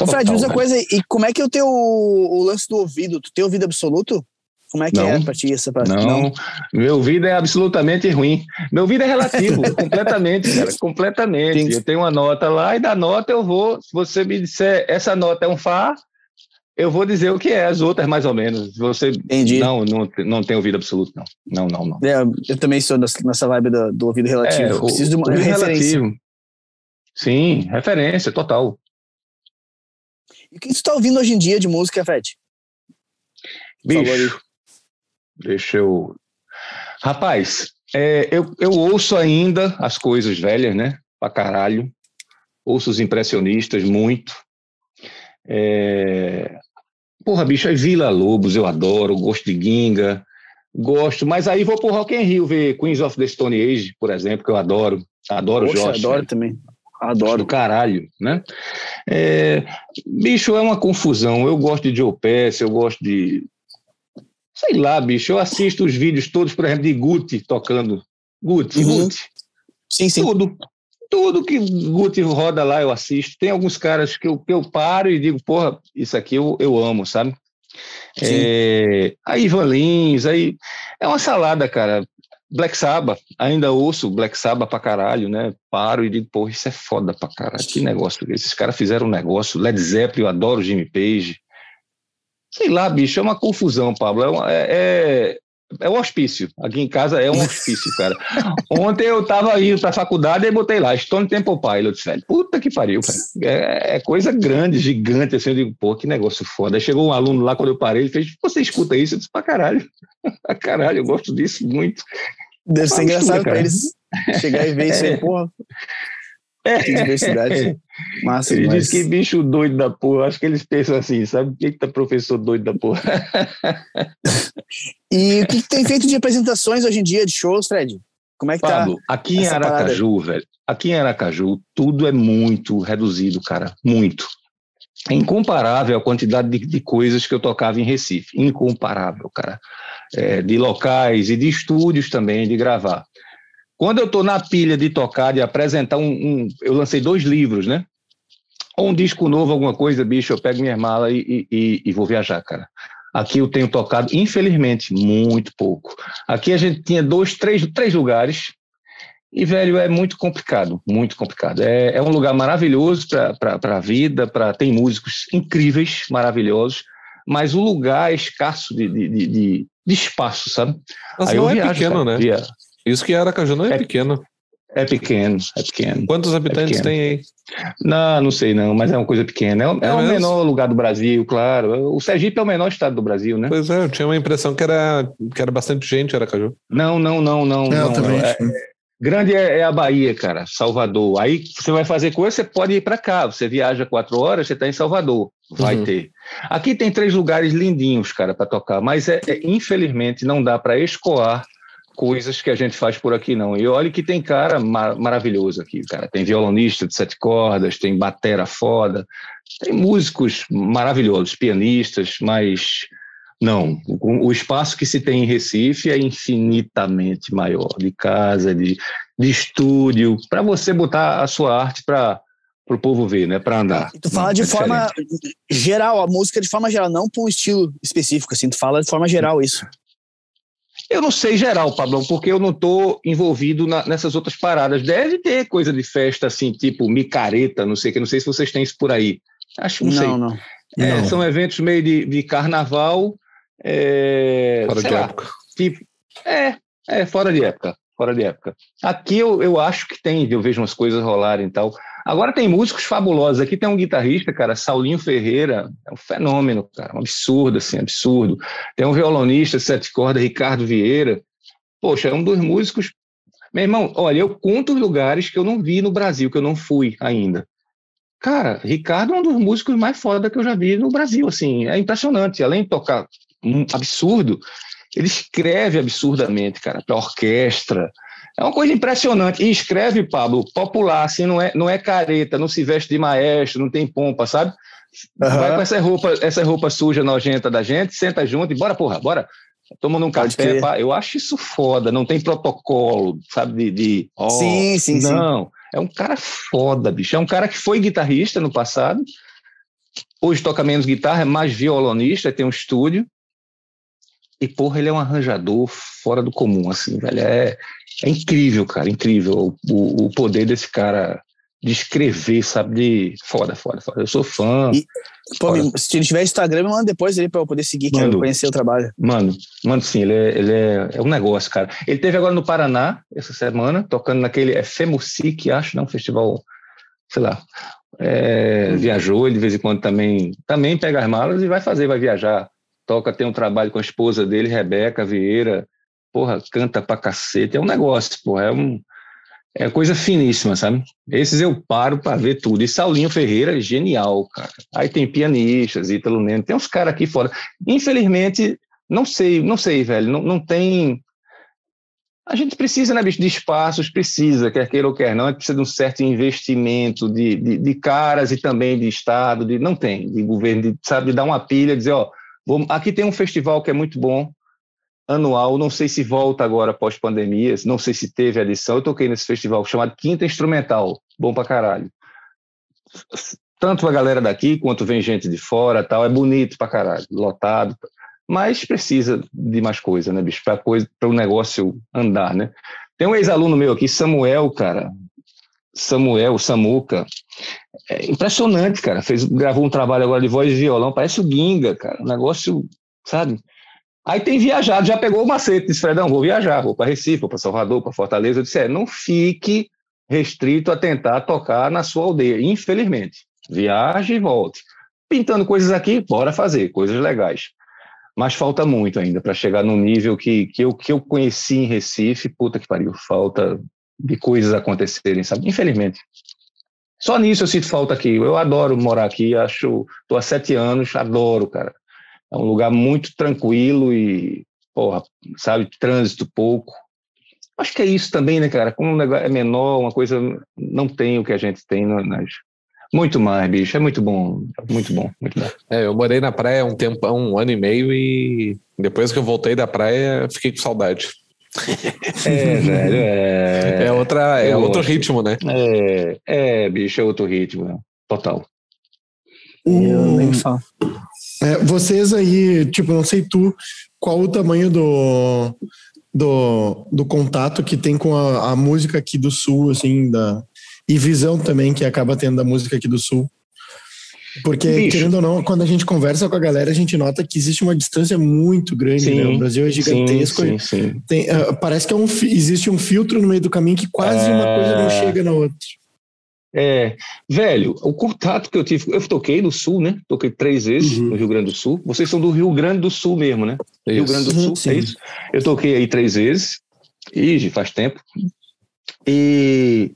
Ô, Fred, Total, usa velho. coisa. E como é que é o teu o lance do ouvido? Tu tem ouvido absoluto? Como é que Não. é pra ti essa parte? Não, meu ouvido é absolutamente ruim. Meu ouvido é relativo, completamente, cara, completamente. Eu tenho uma nota lá e da nota eu vou, se você me disser essa nota é um Fá, eu vou dizer o que é, as outras mais ou menos. Você Entendi. não, não, não tem ouvido absoluto, não. Não, não, não. É, eu também sou nessa vibe do, do ouvido relativo. É, o- Preciso de uma referência. relativo. Sim, referência, total. E o que tu tá ouvindo hoje em dia de música, Fred? Bicho, deixa eu. Rapaz, é, eu, eu ouço ainda as coisas velhas, né? Pra caralho. Ouço os impressionistas muito. É... Porra, bicho, é Vila Lobos, eu adoro, gosto de Ginga, gosto, mas aí vou pro Rock in Rio ver Queens of the Stone Age, por exemplo, que eu adoro. Adoro Poxa, Josh. adoro também. do Adoro. caralho, né? É, bicho, é uma confusão. Eu gosto de Joe Pass, eu gosto de. Sei lá, bicho. Eu assisto os vídeos todos, por exemplo, de Guti tocando. Guti, Uhum. Guti. Sim, sim. Tudo. Tudo que Guti roda lá, eu assisto. Tem alguns caras que eu, que eu paro e digo, porra, isso aqui eu, eu amo, sabe? É, aí Ivan Lins, aí. É uma salada, cara. Black Sabbath, ainda ouço Black Sabbath pra caralho, né? Paro e digo, porra, isso é foda pra caralho. Que negócio. Esses caras fizeram um negócio. Led Zeppelin, eu adoro Jimmy Page. Sei lá, bicho, é uma confusão, Pablo. É, uma- é, é, é um hospício. Aqui em casa é um hospício, cara. Ontem eu tava indo pra faculdade e botei lá, Stone Temple Pilots, velho. Puta que pariu. É, é coisa grande, gigante, assim. Eu digo, pô, que negócio foda. Aí chegou um aluno lá, quando eu parei, ele fez, você escuta isso? Eu disse, pra caralho. pra caralho, eu gosto disso muito. Deve ser engraçado mistura, pra cara. eles chegar e ver isso aí, porra. Que diversidade. Massa Ele demais. disse que bicho doido da porra. Acho que eles pensam assim, sabe? Eita, professor doido da porra. E o que, que tem feito de apresentações hoje em dia, de shows, Fred? Como é que tá? Pablo, aqui em essa parada? Aracaju, velho, aqui em Aracaju, tudo é muito reduzido, cara. Muito. É incomparável a quantidade de, de coisas que eu tocava em Recife. Incomparável, cara. É, de locais e de estúdios também, de gravar. Quando eu tô na pilha de tocar, de apresentar um, um- Eu lancei dois livros, né? Ou um disco novo, alguma coisa, bicho, eu pego minha mala e, e- e- vou viajar, cara. Aqui eu tenho tocado, infelizmente, muito pouco. Aqui a gente tinha dois, três, três lugares. E, velho, é muito complicado, muito complicado. É, é um lugar maravilhoso para a vida, pra, tem músicos incríveis, maravilhosos, mas o lugar é escasso de, de, de, de- de espaço, sabe? Mas Aí não eu é viajo, pequeno, cara, né? via- Isso que Aracaju não é, É- pequeno. É pequeno, é pequeno. Quantos habitantes pequeno. tem aí? Não, não sei não, mas é uma coisa pequena. É, o- é É o mesmo? menor lugar do Brasil, claro. O Sergipe é o menor estado do Brasil, né? Pois é, eu tinha uma impressão que era, que era bastante gente, Aracaju. Não, não, não, não. É, não, também. não. É- grande é, é a Bahia, cara, Salvador. Aí você vai fazer coisa, você pode ir para cá. Você viaja quatro horas, você está em Salvador. Vai Uhum. ter. Aqui tem três lugares lindinhos, cara, para tocar, mas é, é- infelizmente não dá para escoar coisas que a gente faz por aqui, não. E olha que tem cara ma- maravilhoso aqui, cara. Tem violonista de sete cordas, tem batera foda, tem músicos maravilhosos, pianistas, mas não. O, o espaço que se tem em Recife é infinitamente maior, de casa, de, de estúdio, para você botar a sua arte para pro povo ver, né? Para andar. Tu fala de É forma geral, a música de forma geral, não para um estilo específico, assim, tu fala de forma geral isso. Eu não sei geral, Pablão, porque eu não estou envolvido na- nessas outras paradas. Deve ter coisa de festa assim, tipo micareta, não sei o que, não sei se vocês têm isso por aí. Acho, não, sei. Não, não. É, Não. são eventos meio de, de carnaval. É, Fora de lá, época. Tipo, é, é, fora de época. Fora de época. Aqui eu, eu acho que tem, eu vejo umas coisas rolarem e tal. Agora tem músicos fabulosos. Aqui tem um guitarrista, cara, Saulinho Ferreira, é um fenômeno, cara, um absurdo, assim, absurdo. Tem um violonista, sete cordas, Ricardo Vieira. Poxa, é um dos músicos. Meu irmão, olha, eu conto os lugares que eu não vi no Brasil, que eu não fui ainda. Cara, Ricardo é um dos músicos mais foda que eu já vi no Brasil, assim, é impressionante. Além de tocar um absurdo, ele escreve absurdamente, cara, para orquestra. É uma coisa impressionante. E escreve, Pablo, popular, assim, não é, não é careta, não se veste de maestro, não tem pompa, sabe? Aham. Vai com essa roupa, essa roupa suja, nojenta da gente, senta junto e bora, porra, bora. Tomando um Pode café, pá. eu acho isso foda, não tem protocolo, sabe, de... de ó, sim, sim, sim. não, é um cara foda, bicho. É um cara que foi guitarrista no passado, hoje toca menos guitarra, é mais violonista, tem um estúdio. E, porra, ele é um arranjador fora do comum, assim, velho. É, é incrível, cara, incrível o, o, poder desse cara de escrever, sabe? De foda, foda, foda. Eu sou fã. E- Pô, me- se ele tiver Instagram, me manda depois ali pra eu poder seguir, quero conhecer o trabalho. Mano, mano, sim, ele, é, ele é, é um negócio, cara. Ele teve agora no Paraná, essa semana, tocando naquele é FEMUSIC, acho, não, festival, sei lá. É, Viajou, ele de vez em quando também, também pega as malas e vai fazer, vai viajar. Toca, tem um trabalho com a esposa dele, Rebeca Vieira. Porra, canta pra cacete. É um negócio, porra, é um. É coisa finíssima, sabe? Esses eu paro pra ver tudo. E Saulinho Ferreira, genial, cara. Aí tem pianistas, Ítalo Neno, tem uns caras aqui fora. Infelizmente, não sei, não sei, velho, não, não tem. A gente precisa, né, bicho, de espaços, precisa, quer queira ou quer não, precisa de um certo investimento de, de, de caras e também de Estado, de, não tem, de governo, de, sabe, de dar uma pilha, dizer, ó, vamos, aqui tem um festival que é muito bom, anual, não sei se volta agora pós-pandemia, não sei se teve edição, eu toquei nesse festival chamado Quinta Instrumental, bom pra caralho. Tanto a galera daqui quanto vem gente de fora, tal, é bonito pra caralho, lotado, mas precisa de mais coisa, né, bicho, para coisa, para o negócio andar, né? Tem um ex-aluno meu aqui, Samuel, cara, Samuel, Samuca, é impressionante, cara, fez, gravou um trabalho agora de voz e violão, parece o Ginga, cara, um negócio, sabe? Aí tem viajado, já pegou o macete, disse, Fredão, vou viajar, vou para Recife, vou para Salvador, para Fortaleza, eu disse, é, não fique restrito a tentar tocar na sua aldeia, infelizmente, viaje e volte. Pintando coisas aqui, bora fazer, coisas legais. Mas falta muito ainda para chegar num nível que, que, eu, que eu conheci em Recife, puta que pariu, falta de coisas acontecerem, sabe? Infelizmente. Só nisso eu sinto falta aqui. Eu adoro morar aqui, acho, tô há sete anos, adoro, cara. É um lugar muito tranquilo e, porra, sabe, trânsito pouco. Acho que é isso também, né, cara? Como um negócio é menor, uma coisa não tem o que a gente tem nas, muito mais, bicho. É muito bom. Muito bom, muito bom. É, eu morei na praia um tempo, um ano e meio e depois que eu voltei da praia, fiquei com saudade. É, velho, é. É, outra, é outro ritmo, né? É, é, bicho, é outro ritmo. Total. Eu nem O- falo. é, vocês aí, tipo, não sei tu, qual o tamanho do, do, do contato que tem com a, a música aqui do Sul, assim, da, e visão também que acaba tendo da música aqui do Sul. Porque, Bicho. querendo ou não, quando a gente conversa com a galera, a gente nota que existe uma distância muito grande, Sim, né? O Brasil é gigantesco. Sim, sim, tem- ah, parece que é um, existe um filtro no meio do caminho que quase uma É. coisa não chega na outra. É, velho, o contato que eu tive, eu toquei no Sul, né? Toquei três vezes Uhum. no Rio Grande do Sul. Vocês são do Rio Grande do Sul mesmo, né? Rio Isso. Grande do Sul, é sim. isso? Eu toquei aí três vezes, e faz tempo. E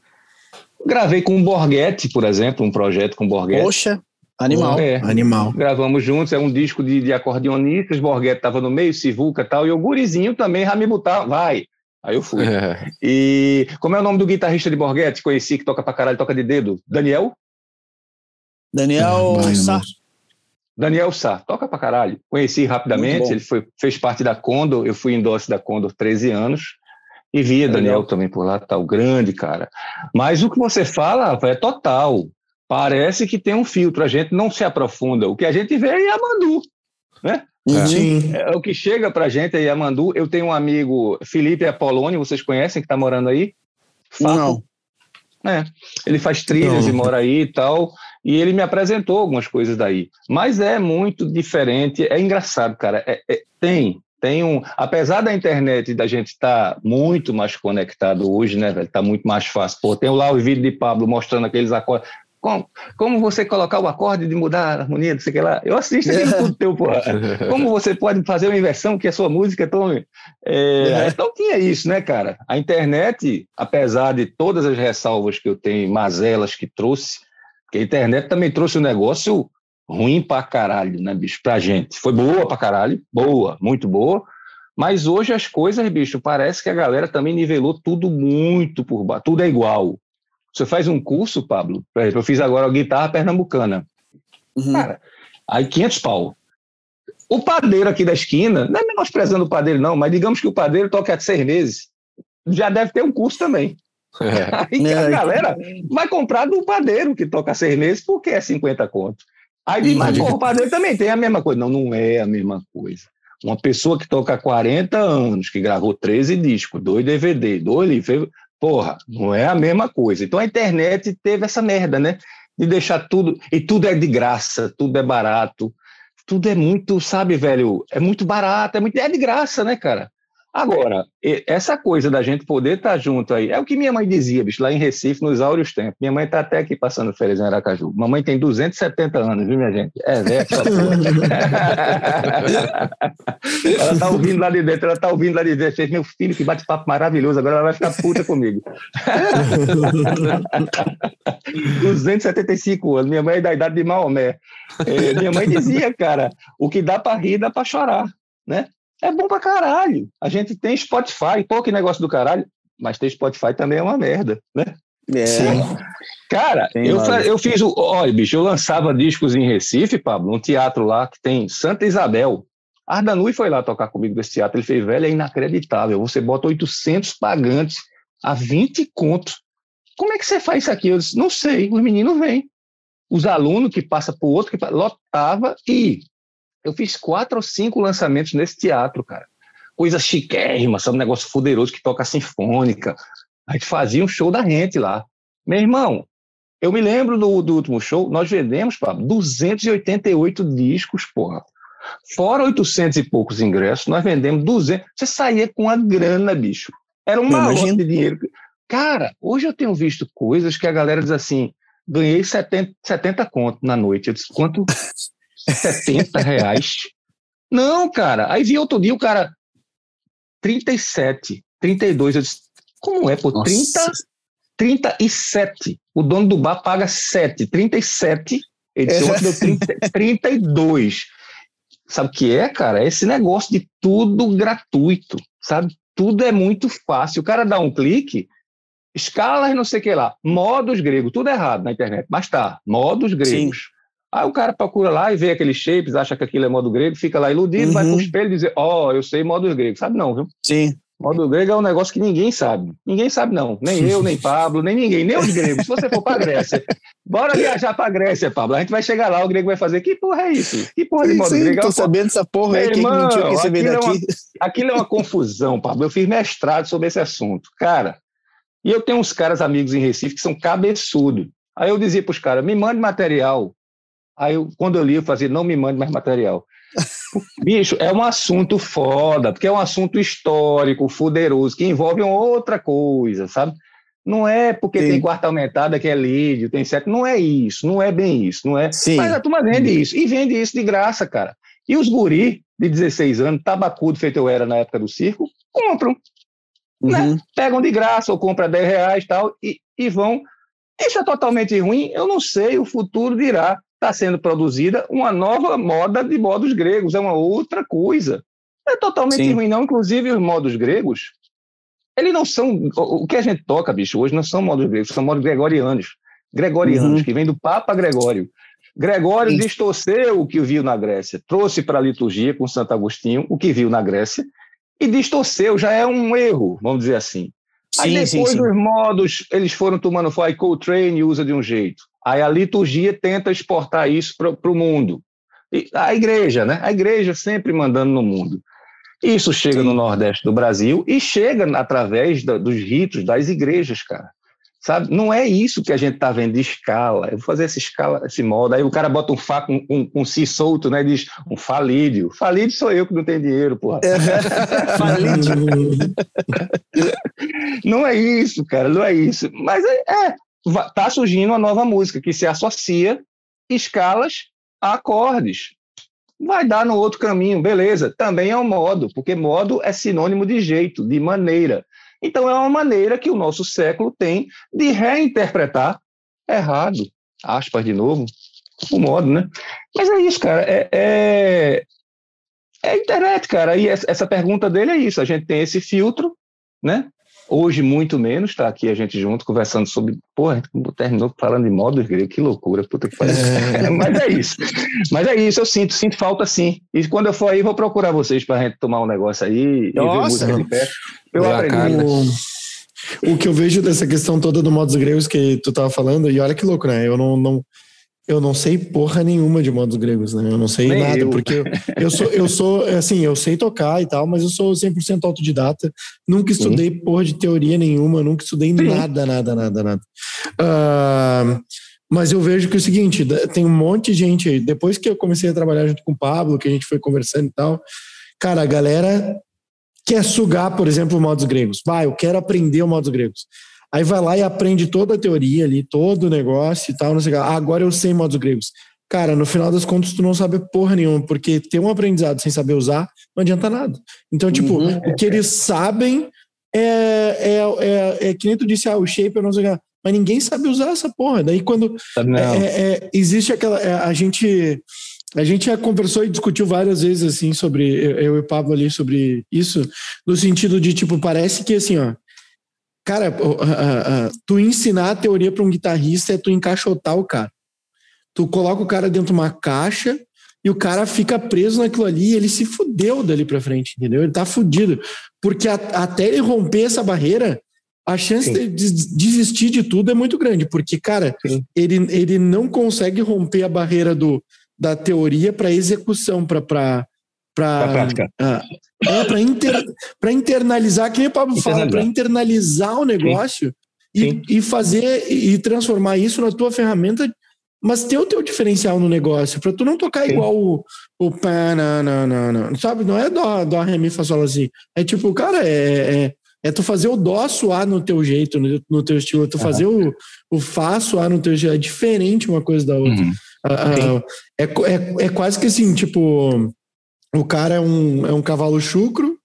gravei com o Borghetti, por exemplo, um projeto com o Borghetti. Poxa, animal. É, Animal. gravamos juntos, é um disco de, de acordeonistas, Borghetti tava no meio, Sivuca e tal, e o gurizinho também, Ramibutar, vai. Aí eu fui. É. E como é o nome do guitarrista de Borghetti? Conheci, que toca pra caralho, toca de dedo. Daniel? Daniel Vai, Sá. Daniel Sá, toca pra caralho. Conheci rapidamente, ele foi, fez parte da Condor, eu fui endorse da Condor 13 anos, e via. Daniel também por lá, tal, grande cara. Mas o que você fala é total. Parece que tem um filtro, a gente não se aprofunda. O que a gente vê é Yamandu, né? Uhum. Sim. É, o que chega pra gente é Yamandu. Eu tenho um amigo, Felipe Apolônio, vocês conhecem, que está morando aí? Fato. Não. É, ele faz trilhas Não. e mora aí e tal, e ele me apresentou algumas coisas daí. Mas é muito diferente, é engraçado, cara. É, é, tem, tem um. Apesar da internet da gente estar tá muito mais conectado hoje, né, velho? Tá muito mais fácil. Pô, tem lá o vídeo de Pablo mostrando aqueles acordes. Como, como você colocar o acorde de mudar a harmonia, não sei o que lá. Eu assisto aquilo tudo teu, porra. Como você pode fazer uma inversão que a sua música tome. É, Então tinha isso, né, cara? A internet, apesar de todas as ressalvas que eu tenho, mazelas que trouxe, porque a internet também trouxe um negócio ruim pra caralho, né, bicho, pra gente. Foi boa pra caralho, boa, muito boa. Mas hoje as coisas, bicho, parece que a galera também nivelou tudo muito por baixo, tudo é igual. Você faz um curso, Pablo, por exemplo, eu fiz agora a guitarra pernambucana. Uhum. Cara, aí 500 pau. O padeiro aqui da esquina, não é menosprezando o padeiro, não, mas digamos que o padeiro toca há seis meses, já deve ter um curso também. Aí a É. galera vai comprar do padeiro que toca há seis meses porque é 50 conto. Aí diz, mas pô, o padeiro também tem a mesma coisa. Não, não é a mesma coisa. Uma pessoa que toca há 40 anos, que gravou 13 discos, dois DVD, dois livros, porra, não é a mesma coisa. Então a internet teve essa merda, né? De deixar tudo, e tudo é de graça, tudo é barato, tudo é muito, sabe, velho? É muito barato, é, muito, é de graça, né, cara? Agora, essa coisa da gente poder estar junto aí, é o que minha mãe dizia, bicho, lá em Recife, nos áureos tempos. Minha mãe está até aqui passando férias em Aracaju. Mamãe tem 270 anos, viu, minha gente? É, essa porra. ela tá ouvindo lá de dentro, ela tá ouvindo lá de dentro. Meu filho, que bate-papo maravilhoso, agora ela vai ficar puta comigo. 275 anos, minha mãe é da idade de Maomé. É, minha mãe dizia, cara, o que dá para rir, dá para chorar, né? É bom pra caralho. A gente tem Spotify, pô, que negócio do caralho. Mas ter Spotify também é uma merda, né? É. Sim. Cara, Tem eu, fa- eu fiz o. Olha, bicho, eu lançava discos em Recife, Pablo, um teatro lá que tem Santa Isabel. Ardanui foi lá tocar comigo desse teatro. Ele fez, velho, é inacreditável. Você bota 800 pagantes a 20 contos. Como é que você faz isso aqui? Eu disse, não sei, os meninos vêm. Os alunos que passam para o outro, que lotava e eu fiz quatro ou cinco lançamentos nesse teatro, cara. Coisa chiquérrima, sabe? Um negócio fuderoso que toca sinfônica. A gente fazia um show da gente lá. Meu irmão, eu me lembro do, do último show, nós vendemos, Pablo, 288 discos, porra. Fora 800 e poucos ingressos, nós vendemos 200. Você saía com a grana, bicho. Era um malote imagino. de dinheiro. Cara, hoje eu tenho visto coisas que a galera diz assim, ganhei 70, 70 conto na noite. Eu disse, quanto? 70 reais? Não, cara. Aí vi outro dia o cara, 37, 32. Eu disse, como é, pô? Nossa. 30, 37. O dono do bar paga 7, 37. Ele disse, ontem deu 30, 32. Sabe o que é, cara? É esse negócio de tudo gratuito, sabe? Tudo é muito fácil. O cara dá um clique, escalas não sei o que lá, modos gregos, tudo errado na internet, mas tá, modos gregos. Aí o cara procura lá e vê aqueles shapes, acha que aquilo é modo grego, fica lá iludido, vai Uhum. pro espelho e dizer, ó, eu sei modos gregos. Sabe não, viu? Sim. Modo grego é um negócio que ninguém sabe. Ninguém sabe, não. Nem eu, nem Pablo, nem ninguém, nem os gregos. Se você for para Grécia, bora viajar para Grécia, Pablo. A gente vai chegar lá, o grego vai fazer. Que porra é isso? Que porra de modo Sim, grego? Tô sabendo dessa porra aí. Meu Quem que irmão, mentiu que você veio aquilo é uma- daqui? Aquilo é uma confusão, Pablo. Eu fiz mestrado sobre esse assunto. Cara, e eu tenho uns caras amigos em Recife que são cabeçudo. Aí eu dizia para os caras, me mande material. Aí eu, quando eu li, eu fazia, não me mande mais material. Bicho, é um assunto foda, porque é um assunto histórico, fuderoso, que envolve outra coisa, sabe? Não é porque Sim. tem quarta aumentada que é lídio, tem certo. Não é isso, não é bem isso, não é. Sim. Mas a turma vende isso, e vende isso de graça, cara. E os guri de 16 anos, tabacudo feito eu era na época do circo, compram, né? Uhum. pegam de graça ou compram 10 reais tal, e, e vão. Isso é totalmente ruim? Eu não sei, o futuro dirá. Está sendo produzida uma nova moda de modos gregos, é uma outra coisa. Não é totalmente Sim. ruim, não. Inclusive, os modos gregos, eles não são. O que a gente toca, bicho, hoje não são modos gregos, são modos gregorianos. Gregorianos, Uhum. que vem do Papa Gregório. Gregório Sim. distorceu o que viu na Grécia, trouxe para a liturgia com Santo Agostinho o que viu na Grécia, e distorceu, já é um erro, vamos dizer assim. Aí Sim, depois sim, sim. os modos, eles foram tomando forma, Coltrane usa de um jeito. Aí a liturgia tenta exportar isso para o mundo. E a igreja, né? A igreja sempre mandando no mundo. Isso chega Sim. no Nordeste do Brasil e chega através da, dos ritos das igrejas, cara. Sabe? Não é isso que a gente está vendo de escala. Eu vou fazer essa escala, esse modo. Aí o cara bota um Fá com um, um, Si solto, né? Diz um falídio. Falídio sou eu que não tenho dinheiro, porra. falídio. não é isso, cara, não é isso. Mas é, é, tá surgindo uma nova música que se associa escalas a acordes. Vai dar no outro caminho, beleza. Também é um modo, porque modo é sinônimo de jeito, de maneira. Então, é uma maneira que o nosso século tem de reinterpretar errado, aspas de novo, o modo, né? Mas é isso, cara. É, é, é internet, cara. E essa pergunta dele é isso. A gente tem esse filtro, né? Hoje, muito menos, tá aqui a gente junto conversando sobre. Porra, terminou falando de modo grego, que loucura, puta que pariu. É. Mas é isso. Mas é isso, eu sinto, sinto falta sim. E quando eu for aí, vou procurar vocês pra gente tomar um negócio aí Nossa. e ver música de pé. Eu aprendi. O, o que eu vejo dessa questão toda do modos gregos que tu tava falando, e olha que louco, né? Eu não, não, eu não sei porra nenhuma de modos gregos, né? Eu não sei Nem nada, eu. porque eu, eu, sou, eu sou, assim, eu sei tocar e tal, mas eu sou 100% autodidata. Nunca estudei Sim. porra de teoria nenhuma, nunca estudei Sim. nada, nada, nada, nada. Uh, mas eu vejo que é o seguinte, tem um monte de gente aí. Depois que eu comecei a trabalhar junto com o Pablo, que a gente foi conversando e tal, cara, a galera quer sugar, por exemplo, modos gregos. Vai, eu quero aprender o modos gregos. Aí vai lá e aprende toda a teoria ali, todo o negócio e tal, não sei o que. Ah, agora eu sei modos gregos. Cara, no final das contas, tu não sabe porra nenhuma, porque ter um aprendizado sem saber usar não adianta nada. Então, tipo, uhum. o que eles sabem é, é, é, é, que nem tu disse, ah, o shape eu não sei o que. Mas ninguém sabe usar essa porra. Daí quando é, é, é, existe aquela. É, a gente. A gente já conversou e discutiu várias vezes, assim, sobre. Eu e o Pablo ali sobre isso, no sentido de, tipo, parece que, assim, ó, Cara, uh, uh, tu ensinar a teoria para um guitarrista é tu encaixotar o cara. Tu coloca o cara dentro de uma caixa e o cara fica preso naquilo ali e ele se fudeu dali para frente, entendeu? Ele tá fudido. Porque a, até ele romper essa barreira, a chance Sim. de desistir de tudo é muito grande, porque, cara, ele, ele não consegue romper a barreira do, da teoria para execução, para para uh, é para inter, internalizar, que o Pablo fala, para internalizar o negócio Sim. E, e fazer e transformar isso na tua ferramenta, mas ter o teu diferencial no negócio, para tu não tocar Sim. igual o, o pá, não, não, não, não, sabe? Não é dó, dó, ré, mi, fá, sol, assim. É tipo, cara, é, é, é, tu fazer o dó suar no teu jeito, no, no teu estilo, é tu uhum. fazer o, o fá suar no teu jeito. É diferente uma coisa da outra. Uhum. Uh, uh, é, é, é quase que assim, tipo o cara é um, é um cavalo chucro,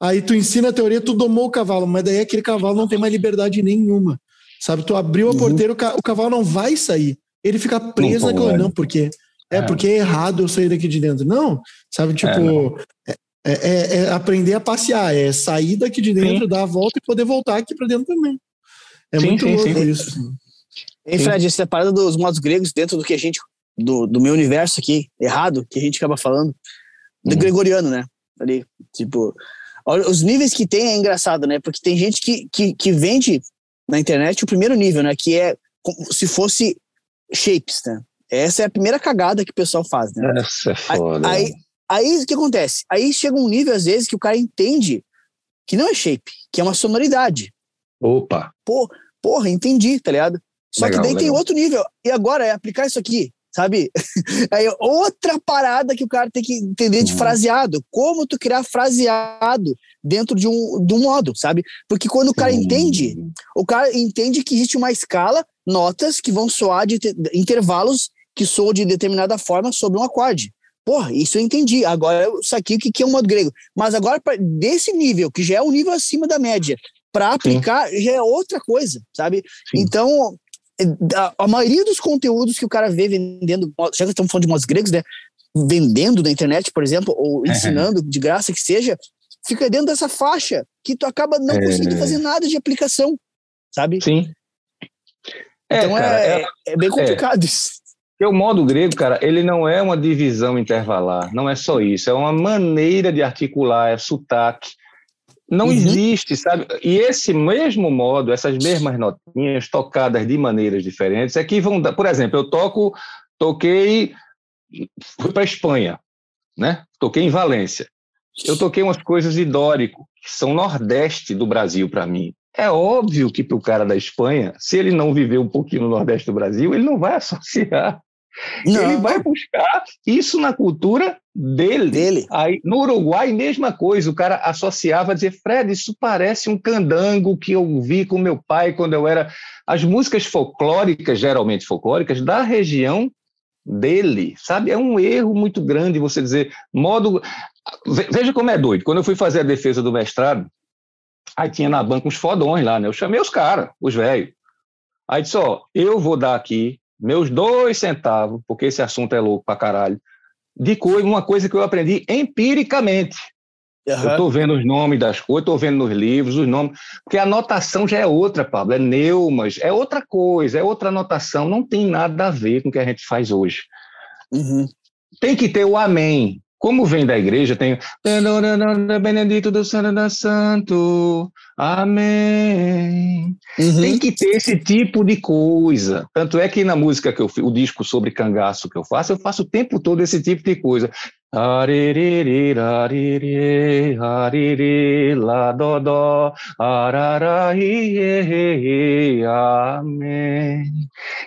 aí tu ensina a teoria, tu domou o cavalo, mas daí aquele cavalo não tem mais liberdade nenhuma. Sabe, tu abriu a uhum. porteira, o cavalo não vai sair. Ele fica preso não, naquilo, não, porque é, é, porque é errado eu sair daqui de dentro. Não, sabe, tipo, é, é, é, é aprender a passear, é sair daqui de dentro, sim. dar a volta e poder voltar aqui para dentro também. É sim, muito sim, louco sim. isso. Hein, Fred, essa parada dos modos gregos dentro do que a gente, do, do meu universo aqui, errado, que a gente acaba falando, do uhum. gregoriano, né? Ali, tipo, os níveis que tem é engraçado, né? Porque tem gente que, que, que vende na internet o primeiro nível, né? Que é como se fosse shapes, né? Essa é a primeira cagada que o pessoal faz, né? Essa é foda. Aí, aí o que acontece? Aí chega um nível, às vezes, que o cara entende que não é shape, que é uma sonoridade. Opa! Pô, porra, entendi, tá ligado? Só legal, que daí legal. tem outro nível. E agora é aplicar isso aqui sabe? Aí outra parada que o cara tem que entender de uhum. fraseado, como tu criar fraseado dentro de um, de um modo, sabe? Porque quando o cara entende, o cara entende que existe uma escala, notas que vão soar de intervalos que soam de determinada forma sobre um acorde. Porra, isso eu entendi. Agora eu saquei o que é um modo grego. Mas agora, desse nível, que já é um nível acima da média, para aplicar Sim. já é outra coisa, sabe? Sim. Então, a, maioria dos conteúdos que o cara vê vendendo, já que estamos falando de modos gregos, né? Vendendo na internet, por exemplo, ou ensinando de graça que seja, fica dentro dessa faixa que tu acaba não é... conseguindo fazer nada de aplicação, sabe? Sim. É, então cara, é, é, é, bem complicado isso. Porque o modo grego, cara, ele não é uma divisão intervalar, não é só isso, é uma maneira de articular, é sotaque. Não Uhum. existe, sabe? E esse mesmo modo, essas mesmas notinhas tocadas de maneiras diferentes, é que vão dar. Por exemplo, eu toco, toquei, fui para Espanha, né? Toquei em Valência. Eu toquei umas coisas de Dórico, que são nordeste do Brasil para mim. É óbvio que para o cara da Espanha, se ele não viver um pouquinho no nordeste do Brasil, ele não vai associar. Ele Não, vai buscar isso na cultura dele. dele. Aí, no Uruguai, mesma coisa, o cara associava, dizia, Fred, isso parece um candango que eu vi com meu pai quando eu era. As músicas folclóricas, geralmente folclóricas, da região dele, sabe? É um erro muito grande você dizer, modo. Ve- Veja como é doido. Quando eu fui fazer a defesa do mestrado, aí tinha na banca uns fodões lá, né? Eu chamei os caras, os velhos. Aí disse, ó, eu vou dar aqui meus dois centavos, porque esse assunto é louco pra caralho, de coisa, uma coisa que eu aprendi empiricamente. Eu Aham. estou vendo os nomes das coisas, estou vendo nos livros os nomes, porque a anotação já é outra, Pablo, é neumas, é outra coisa, é outra anotação, não tem nada a ver com o que a gente faz hoje. Uhum. Tem que ter o amém. Como vem da igreja, tem Benedito do Santo da Santo, amém. Uhum. Tem que ter esse tipo de coisa. Tanto é que na música que eu fiz, o disco sobre cangaço que eu faço, eu faço o tempo todo esse tipo de coisa. Aririri, ariri, ariri, lá, dó, dó, arara, iê, iê, iê, amém.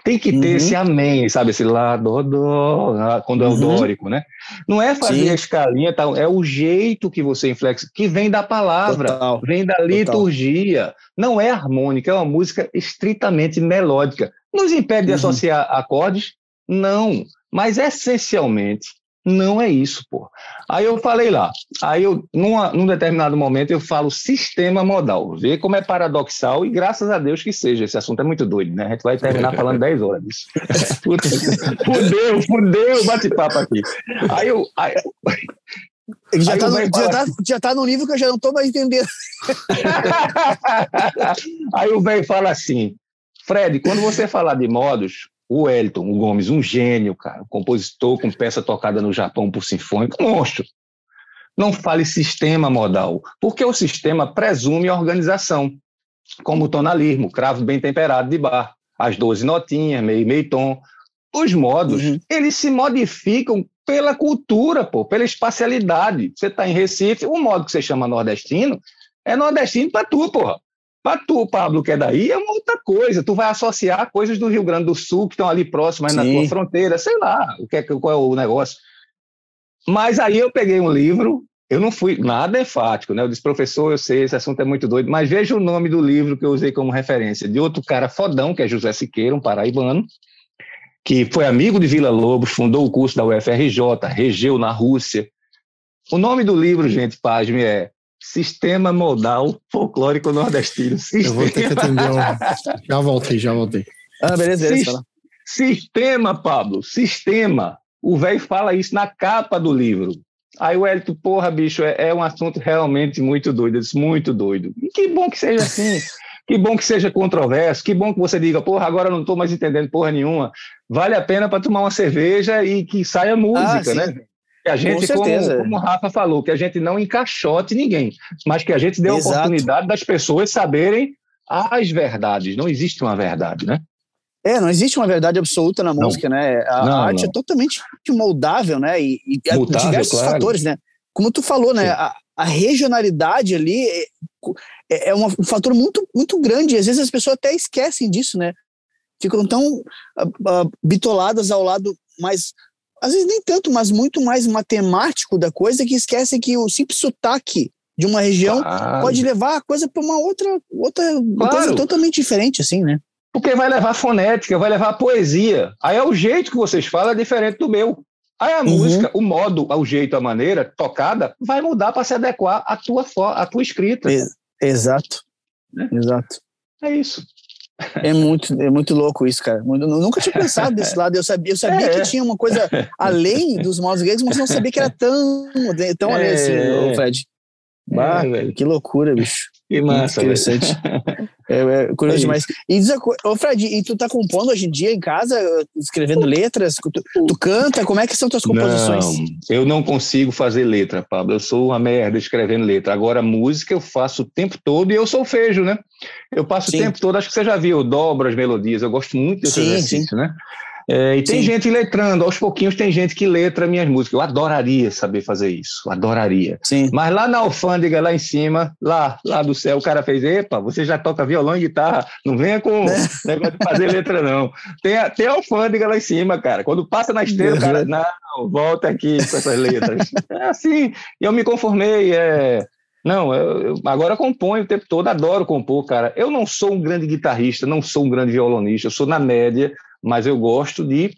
Tem que ter Uhum. esse amém, sabe? Esse lá, dó, dó, quando é o Uhum. dórico, né? Não é fazer Sim. a escalinha, tal, é o jeito que você inflexa, que vem da palavra. Total. Vem da liturgia. Não é harmônica, é uma música estritamente melódica. Nos impede de Uhum. associar acordes? Não. Mas essencialmente não é isso, pô. Aí eu falei lá, aí eu, numa, num determinado momento, eu falo sistema modal. Vê como é paradoxal e graças a Deus que seja. Esse assunto é muito doido, né? A gente vai terminar falando 10 horas disso. Fudeu, fudeu, bate-papo aqui. Aí eu. Aí, Já Aí tá, o no, já, tá, já tá num nível que eu já não tô mais entendendo. Aí o velho fala assim: Fred, quando você falar de modos, o Elton, o Gomes, um gênio, cara, um compositor com peça tocada no Japão por sinfônico, monstro. Não fale sistema modal, porque o sistema presume organização, como o tonalismo, cravo bem temperado de bar, as 12 notinhas, meio, meio tom. Os modos, Uhum. eles se modificam pela cultura, pô, pela espacialidade. Você está em Recife, o modo que você chama nordestino é nordestino para tu, porra. Para tu, Pablo, que é daí, é uma outra coisa. Tu vai associar coisas do Rio Grande do Sul que estão ali próximas na tua fronteira, sei lá, o que é, qual é o negócio. Mas aí eu peguei um livro, eu não fui nada enfático, né? Eu disse, professor, eu sei, esse assunto é muito doido, mas veja o nome do livro que eu usei como referência, de outro cara fodão, que é José Siqueira, um paraibano, que foi amigo de Vila Lobos, fundou o curso da UFRJ, regeu na Rússia. O nome do livro, gente, pasme, é Sistema Modal Folclórico Nordestino. Eu vou ter que atender um. Já voltei, já voltei. Ah, beleza, beleza. Sis-. Sistema, Pablo, sistema. O velho fala isso na capa do livro. Aí o Hélito, porra, bicho, é, é um assunto realmente muito doido, eu disse, muito doido. E que bom que seja assim, que bom que seja controverso, que bom que você diga, porra, agora eu não estou mais entendendo porra nenhuma. Vale a pena para tomar uma cerveja e que saia música, Ah, sim. né? Que a gente, como, certeza. como o Rafa falou, que a gente não encaixote ninguém, mas que a gente dê a Exato. oportunidade das pessoas saberem as verdades. Não existe uma verdade, né? É, não existe uma verdade absoluta na Não. música, né? A Não, arte não. é totalmente moldável, né? E, e Mutável, diversos claro. fatores, né? Como tu falou, né? A, a regionalidade ali é, é- é uma- um fator muito, muito grande. Às vezes as pessoas até esquecem disso, né? Ficam tão ah, ah, bitoladas ao lado mais. Às vezes nem tanto, mas muito mais matemático da coisa que esquecem que o simples sotaque de uma região Claro. pode levar a coisa para uma outra, outra Claro. coisa totalmente diferente, assim, né? Porque vai levar fonética, vai levar poesia. Aí é o jeito que vocês falam é diferente do meu. Aí a Uhum. música, o modo, o jeito, a maneira tocada, vai mudar para se adequar à tua, à tua escrita. Ex- Exato. Né? Exato. É isso. É muito, é muito louco isso, cara. Eu nunca tinha pensado desse lado. Eu sabia, eu sabia É. que tinha uma coisa além dos modos gregos, mas não sabia que era tão, tão além assim, É. Fred. Bah, É, que loucura, bicho. Que massa, interessante. É, é curioso É demais. E diz a Ô, Fred, e tu tá compondo hoje em dia em casa, escrevendo letras? Tu, tu canta? Como é que são tuas composições? Não, eu não consigo fazer letra, Pablo. Eu sou uma merda escrevendo letra. Agora, música eu faço o tempo todo e eu sou fejo, né? Eu passo Sim. o tempo todo, acho que você já viu, eu dobro as melodias. Eu gosto muito desse Sim, exercício, né? É, e tem Sim. gente letrando, aos pouquinhos tem gente que letra minhas músicas. Eu adoraria saber fazer isso, adoraria. Sim. Mas lá na alfândega, lá em cima, lá, lá do céu, o cara fez, epa, você já toca violão e guitarra, não venha com negócio de fazer letra, não. Tem, a- tem a alfândega lá em cima, cara. Quando passa na esteira, o cara, não, volta aqui com essas letras. É assim, eu me conformei, é... Não, eu, eu agora componho o tempo todo, adoro compor, cara. Eu não sou um grande guitarrista, não sou um grande violonista, eu sou na média, mas eu gosto de,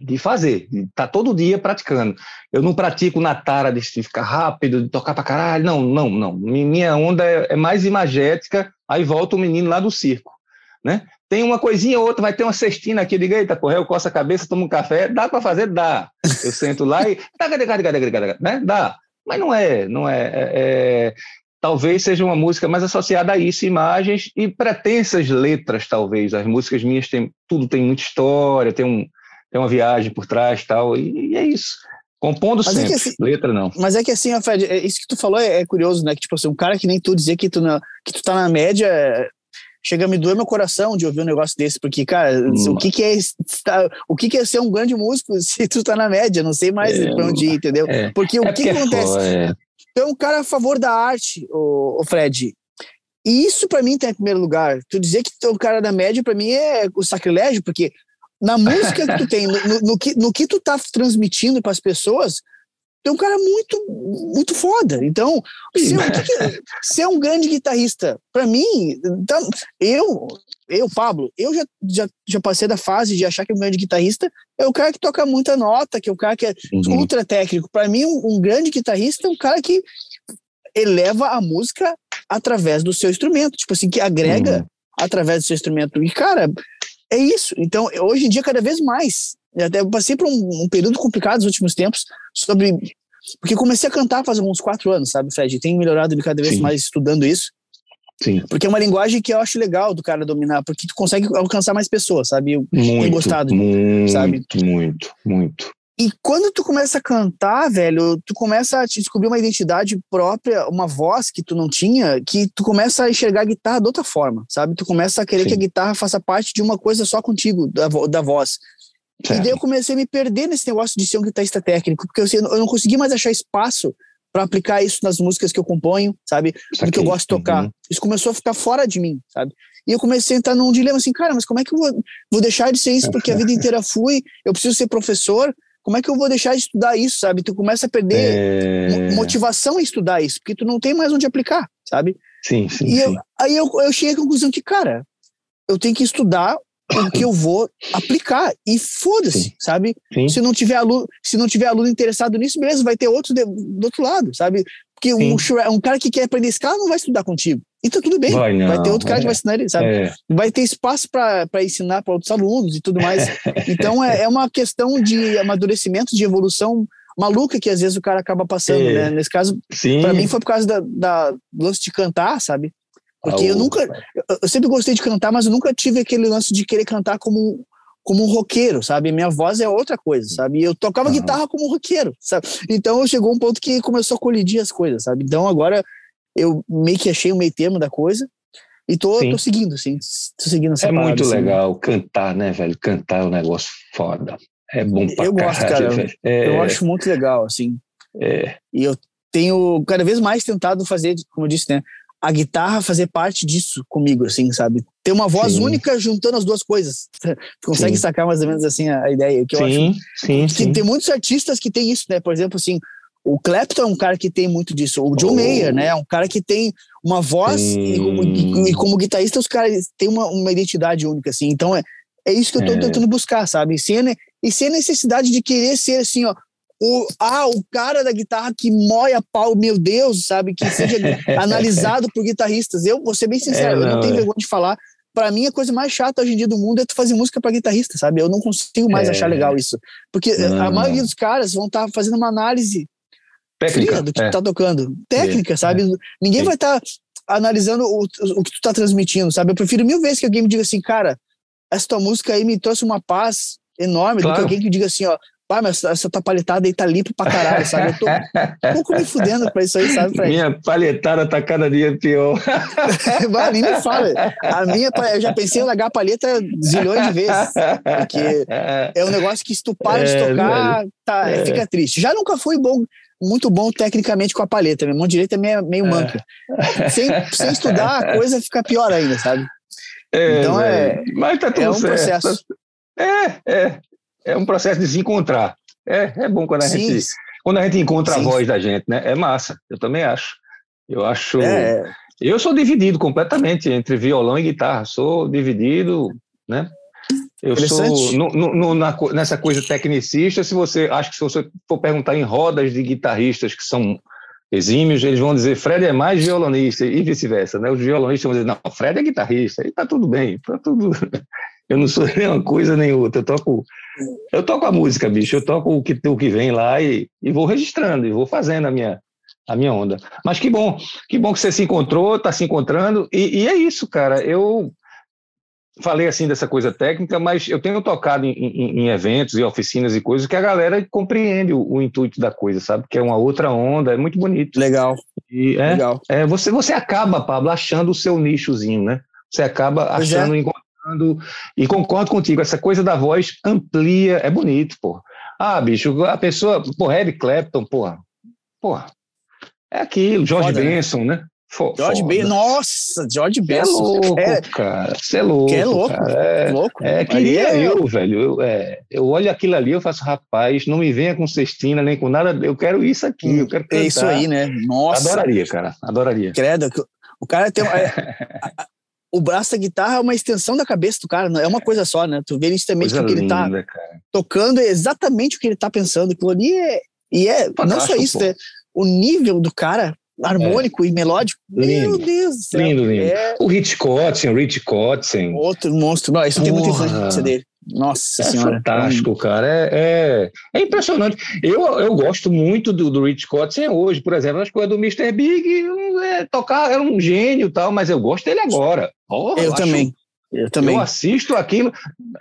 de fazer, de estar todo dia praticando. Eu não pratico na tara de ficar rápido, de tocar pra caralho, não, não, não. Mi- Minha onda é, é mais imagética, aí volta o menino lá do circo, né? Tem uma coisinha ou outra, vai ter uma cestina aqui, eu digo, eita, porra, eu coço a cabeça, tomo um café, dá para fazer? Dá. Eu sento lá e... né? Dá. Mas não é, não é, é- é- Talvez seja uma música mais associada a isso, imagens e pretensas letras, talvez. As músicas minhas têm, tudo tem muita história, tem, um, tem uma viagem por trás tal, e, e é isso. Compondo Mas é sempre, assim- letra não. Mas é que assim, Fred, é- isso que tu falou é, é curioso, né? Que tipo assim, um cara que nem tu dizer que tu, na, que tu tá na média, é, chega a me doer meu coração de ouvir um negócio desse, porque, cara, Hum. o que que é estar- o que que é ser um grande músico se tu tá na média? Não sei mais É, pra onde ir, entendeu? é. Porque o É que, porque que é acontece? Foda, é. Tu é um cara a favor da arte, o, Fred. E isso pra mim tá em primeiro lugar. Tu dizer que tu é um cara da média pra mim é o sacrilégio, porque na música que tu tem, no, no- no que, no que tu tá transmitindo pras pessoas, tu é um cara muito muito foda. Então, ser, o que que- ser um grande guitarrista, pra mim, tá- eu, eu, Pablo, eu já, já, já passei da fase de achar que um grande guitarrista é o cara que toca muita nota, que é o cara que é Uhum. ultra técnico. Para mim, um, um grande guitarrista é um cara que eleva a música através do seu instrumento, tipo assim, que agrega Uhum. através do seu instrumento. E, cara, é isso. Então, hoje em dia, cada vez mais. Eu até passei por um, um período complicado nos últimos tempos sobre. Porque comecei a cantar faz uns quatro anos, sabe, Fred? Tenho melhorado cada vez Sim. mais estudando isso. Sim, Porque é uma linguagem que eu acho legal do cara dominar, porque tu consegue alcançar mais pessoas, sabe? Eu- muito, gostado, muito, sabe? muito, muito. E quando tu começa a cantar, velho, tu começa a te descobrir uma identidade própria, uma voz que tu não tinha, que tu começa a enxergar a guitarra de outra forma, sabe? Tu começa a querer Sim. que a guitarra faça parte de uma coisa só contigo, da, da voz. E Certo. daí eu comecei a me perder nesse negócio de ser um guitarrista técnico, porque eu, eu não consegui mais achar espaço para aplicar isso nas músicas que eu componho, sabe? No que eu gosto de tocar. Uhum. Isso começou a ficar fora de mim, sabe? E eu comecei a entrar num dilema assim, cara, mas como é que eu vou, vou deixar de ser isso? Porque a vida inteira fui, eu preciso ser professor, como é que eu vou deixar de estudar isso, sabe? Tu começa a perder É... motivação em estudar isso, porque tu não tem mais onde aplicar, sabe? Sim, sim, E eu, sim. aí eu, eu cheguei à conclusão que, cara, eu tenho que estudar o que eu vou aplicar e foda-se, sabe? Sim. Se não tiver aluno, se não tiver aluno interessado nisso, beleza, vai ter outro de- do outro lado, sabe? Porque um, um cara que quer aprender escala não vai estudar contigo. E tá tudo bem. Vai não, ter outro cara que é. vai ensinar ele, sabe? É, Vai ter espaço para ensinar para outros alunos e tudo mais. Então é, é uma questão de amadurecimento, de evolução maluca que às vezes o cara acaba passando, É. né? Nesse caso. Pra mim foi por causa da, da lance de cantar, sabe? Porque eu Ah, o- nunca. Eu, eu sempre gostei de cantar, mas eu nunca tive aquele lance de querer cantar como, como um roqueiro, sabe? Minha voz é outra coisa, sabe? E eu tocava Aham. guitarra como um roqueiro, sabe? Então chegou um ponto que começou a colidir as coisas, sabe? Então agora eu meio que achei o meio termo da coisa e tô, Sim. tô seguindo, assim. Tô seguindo essa É parada, muito assim. legal cantar, né, velho? Cantar é um negócio foda. É bom pra Eu gosto, caralho, cara. velho. É, Eu acho muito legal, assim. é, E eu tenho cada vez mais tentado fazer, como eu disse, né? A guitarra fazer parte disso comigo, assim, sabe? Ter uma voz Sim. única juntando as duas coisas. Tu consegue Sim. sacar mais ou menos assim a, ideia? Que eu acho sim, sim, sim. tem muitos artistas que tem isso, né? Por exemplo, assim, o Clapton é um cara que tem muito disso. O John Oh. Mayer, né? É um cara que tem uma voz e como, Sim. e, e como guitarrista os caras têm uma, uma identidade única, assim. Então é, é isso que eu tô É. tentando buscar, sabe? E sem, e sem a necessidade de querer ser assim, ó. O, ah, o cara da guitarra que moia pau, meu Deus, sabe? Que seja analisado por guitarristas. Eu vou ser bem sincero, É, eu não não, tenho é. vergonha de falar. Pra mim, a coisa mais chata hoje em dia do mundo é tu fazer música pra guitarrista, sabe? Eu não consigo mais É. achar legal isso. Porque eh, a Não. maioria dos caras vão estar fazendo uma análise Técnica. do que é. tu tá tocando. Técnica, É, sabe? Ninguém Sim. vai estar. analisando o, o que tu tá transmitindo, sabe? Eu prefiro mil vezes que alguém me diga assim, cara, essa tua música aí me trouxe uma paz enorme, claro. do que alguém que diga assim, ó, Pai, mas essa tua palhetada aí tá limpa pra caralho, sabe? Eu tô um pouco me fudendo pra isso aí, sabe, Fred? Minha palhetada tá cada dia pior. Nem me fala. A minha, eu já pensei em largar a palheta zilhões de vezes. Porque é um negócio que se tu para é, de tocar, tá, é. fica triste. Já nunca fui bom muito bom tecnicamente com a palheta. Minha mão direita é meio, meio é. manca. Sem, sem estudar, a coisa fica pior ainda, sabe? É, então é, Mas tá tudo é um certo. processo. É, é é um processo de se encontrar. É, é bom quando a, Sim. gente, quando a gente encontra Sim. a voz da gente, né? É massa, eu também acho. Eu acho. É. Eu sou dividido completamente entre violão e guitarra. Sou dividido, né? Eu sou no, no, na, nessa coisa tecnicista. Se você acho que se você for perguntar em rodas de guitarristas que são exímios, eles vão dizer Fred é mais violonista e vice-versa, né? Os violonistas vão dizer não, Fred é guitarrista. E tá tudo bem, tá tudo. Eu não sou nem uma coisa nem outra. Eu toco, eu toco a música, bicho. Eu toco o que, o que vem lá e, e vou registrando, e vou fazendo a minha, a minha onda. Mas que bom, que bom que você se encontrou, está se encontrando. E, e, é isso, cara. Eu falei assim dessa coisa técnica, mas eu tenho tocado em, em, em eventos e oficinas e coisas que a galera compreende o, o, intuito da coisa, sabe? Que é uma outra onda, é muito bonito. Legal. E é, Legal. É, você, você acaba, Pablo, achando o seu nichozinho, né? Você acaba é. achando, é. E concordo contigo, essa coisa da voz amplia, é bonito, pô. Ah, bicho, a pessoa, pô, Eric Clapton, porra, porra, é aquilo, George foda, né? Benson, né? né? George Benson, nossa, George é Benson. É louco, é, cara, você é louco. é louco, cara. É, louco. É, queria é... eu, velho, eu, é, eu olho aquilo ali, eu faço, rapaz, não me venha com cestina, nem com nada, eu quero isso aqui, eu quero cantar. É isso aí, né? Nossa. Adoraria, cara, adoraria. Credo, o cara tem... É, o braço da guitarra é uma extensão da cabeça do cara, é uma coisa só, né? Tu vê nitidamente que ele tá cara. tocando é exatamente o que ele tá pensando. Aquilo ali é. E é Fantástico, não só isso, né? O nível do cara harmônico é. e melódico. Lindo. Meu Deus do céu. Lindo, lindo. É... O Rich Kotzen, o Rich Kotzen. Outro monstro. Não, isso tem muita influência dele. Nossa é senhora. fantástico, cara. É, é, é, impressionante. Eu, eu gosto muito do, do Rich Kotzen hoje, por exemplo. As coisas do Mr. Big, é, tocar, era um gênio e tal, mas eu gosto dele agora. Eu, eu também. Acho, eu também. Eu assisto aquilo.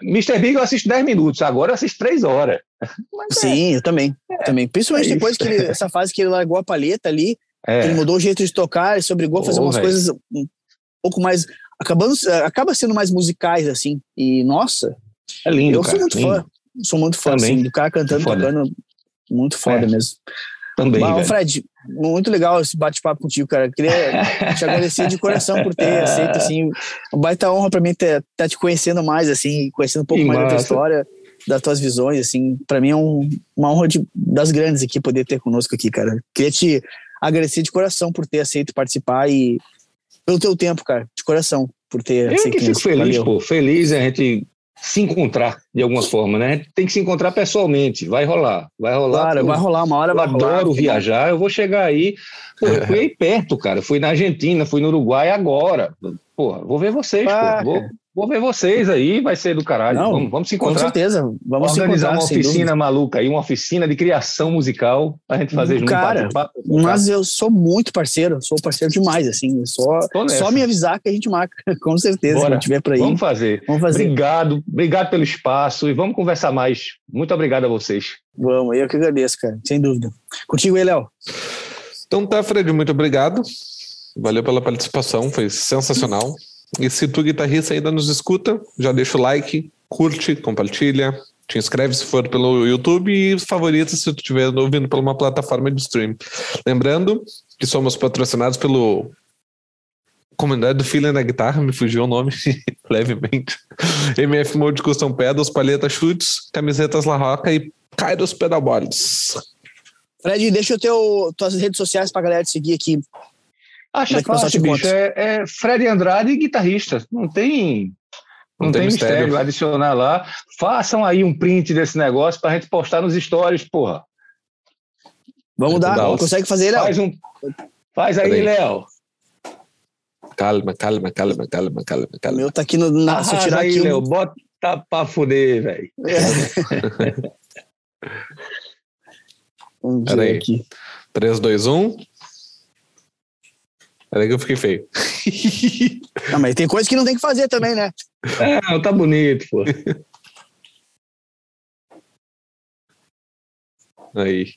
Mr. Big eu assisto 10 minutos, agora eu assisto 3 horas. Mas é. Sim, é, eu também. É, também. Principalmente depois que ele, essa fase que ele largou a palheta ali, ele mudou o jeito de tocar, ele se obrigou a fazer umas véio. coisas um pouco mais. Acabando, acaba sendo mais musicais, assim. E, nossa, é lindo, Eu cara, sou muito lindo. fã. Sou muito fã, Também. assim, do cara cantando, foda. tocando. Muito foda é. mesmo. Também, Mas, Fred, muito legal esse bate-papo contigo, cara. Queria te agradecer de coração por ter aceito, assim, uma baita honra para mim estar tá te conhecendo mais, assim, conhecendo um pouco mais da tua história, das tuas visões, assim, para mim é um, uma honra de, das grandes aqui poder ter conosco aqui, cara. Queria te agradecer de coração por ter aceito participar e pelo teu tempo, cara, de coração, por ter Eu aceito. Eu que fico feliz, Valeu. pô, feliz a gente se encontrar de alguma forma, né? Tem que se encontrar pessoalmente. Vai rolar, vai rolar. Claro, vai rolar uma hora. Eu vai adoro rolar, viajar. Eu vou chegar aí. Pô, eu fui aí perto, cara. Fui na Argentina, fui no Uruguai agora. Pô, vou ver vocês, pô. Vou, Vou ver vocês aí, vai ser do caralho. Não, vamos, vamos se encontrar. Com certeza. Vamos organizar uma oficina maluca aí, uma oficina de criação musical pra gente fazer junto. Cara, mas eu sou muito parceiro, sou parceiro demais, assim. Só, só me avisar que a gente marca, com certeza. Bora. Quando tiver por aí. Vamos fazer. Vamos fazer. Obrigado, obrigado pelo espaço e vamos conversar mais. Muito obrigado a vocês. Vamos, eu que agradeço, cara, sem dúvida. Contigo aí, Léo. Então tá, Fred, muito obrigado. Valeu pela participação, foi sensacional. E se tu, guitarrista, ainda nos escuta, já deixa o like, curte, compartilha, te inscreve se for pelo YouTube e favorita se tu estiver ouvindo por uma plataforma de stream. Lembrando que somos patrocinados pelo Comunidade do Feeling na Guitarra, me fugiu o nome levemente. MF Mode Custom Pedals, Palheta Chutes, Camisetas La Roca e Kairos Pedalboards. Fred, deixa o, tuas redes sociais pra galera te seguir aqui. Acha é fácil, bicho. É, é Fred Andrade, guitarrista. Não tem. Não, não tem, tem mistério. mistério. Adicionar lá. Façam aí um print desse negócio pra gente postar nos stories, porra. Vamos dar. dar Consegue fazer, Léo? Faz, um, faz aí, Léo. Calma, calma, calma, calma, calma, calma. Meu tá aqui no. Na, ah, se eu tirar aí, aqui. Léo, um... bota pra fuder, velho. É. Vamos ver aqui. 3, 2, 1. Era que eu fiquei feio. Não, mas tem coisa que não tem que fazer também, né? É, não, tá bonito, pô. Aí.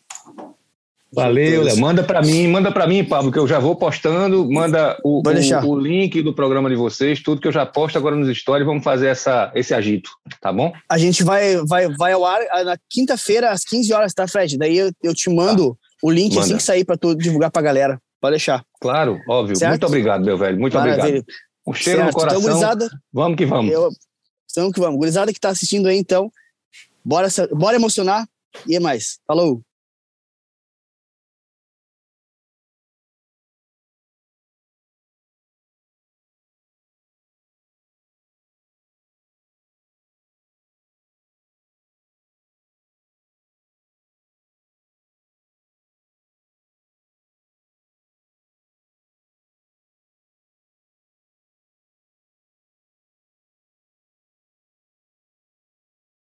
Valeu, Léo. Manda para mim, manda para mim, Pablo, que eu já vou postando. Manda o, o, o link do programa de vocês, tudo que eu já posto agora nos stories. Vamos fazer essa, esse agito, tá bom? A gente vai, vai, vai ao ar ah, na quinta-feira, às 15 horas, tá, Fred? Daí eu, eu te mando o link assim Manda. que sair pra tu divulgar pra galera. Pode deixar. Claro, óbvio. Certo? Muito obrigado, meu velho. Muito Maravilha. obrigado. Um cheiro Certo. no coração. Então, gurizada, vamos que vamos. eu, então que vamos. Gurizada que tá assistindo aí, então, bora, bora emocionar e é mais. Falou!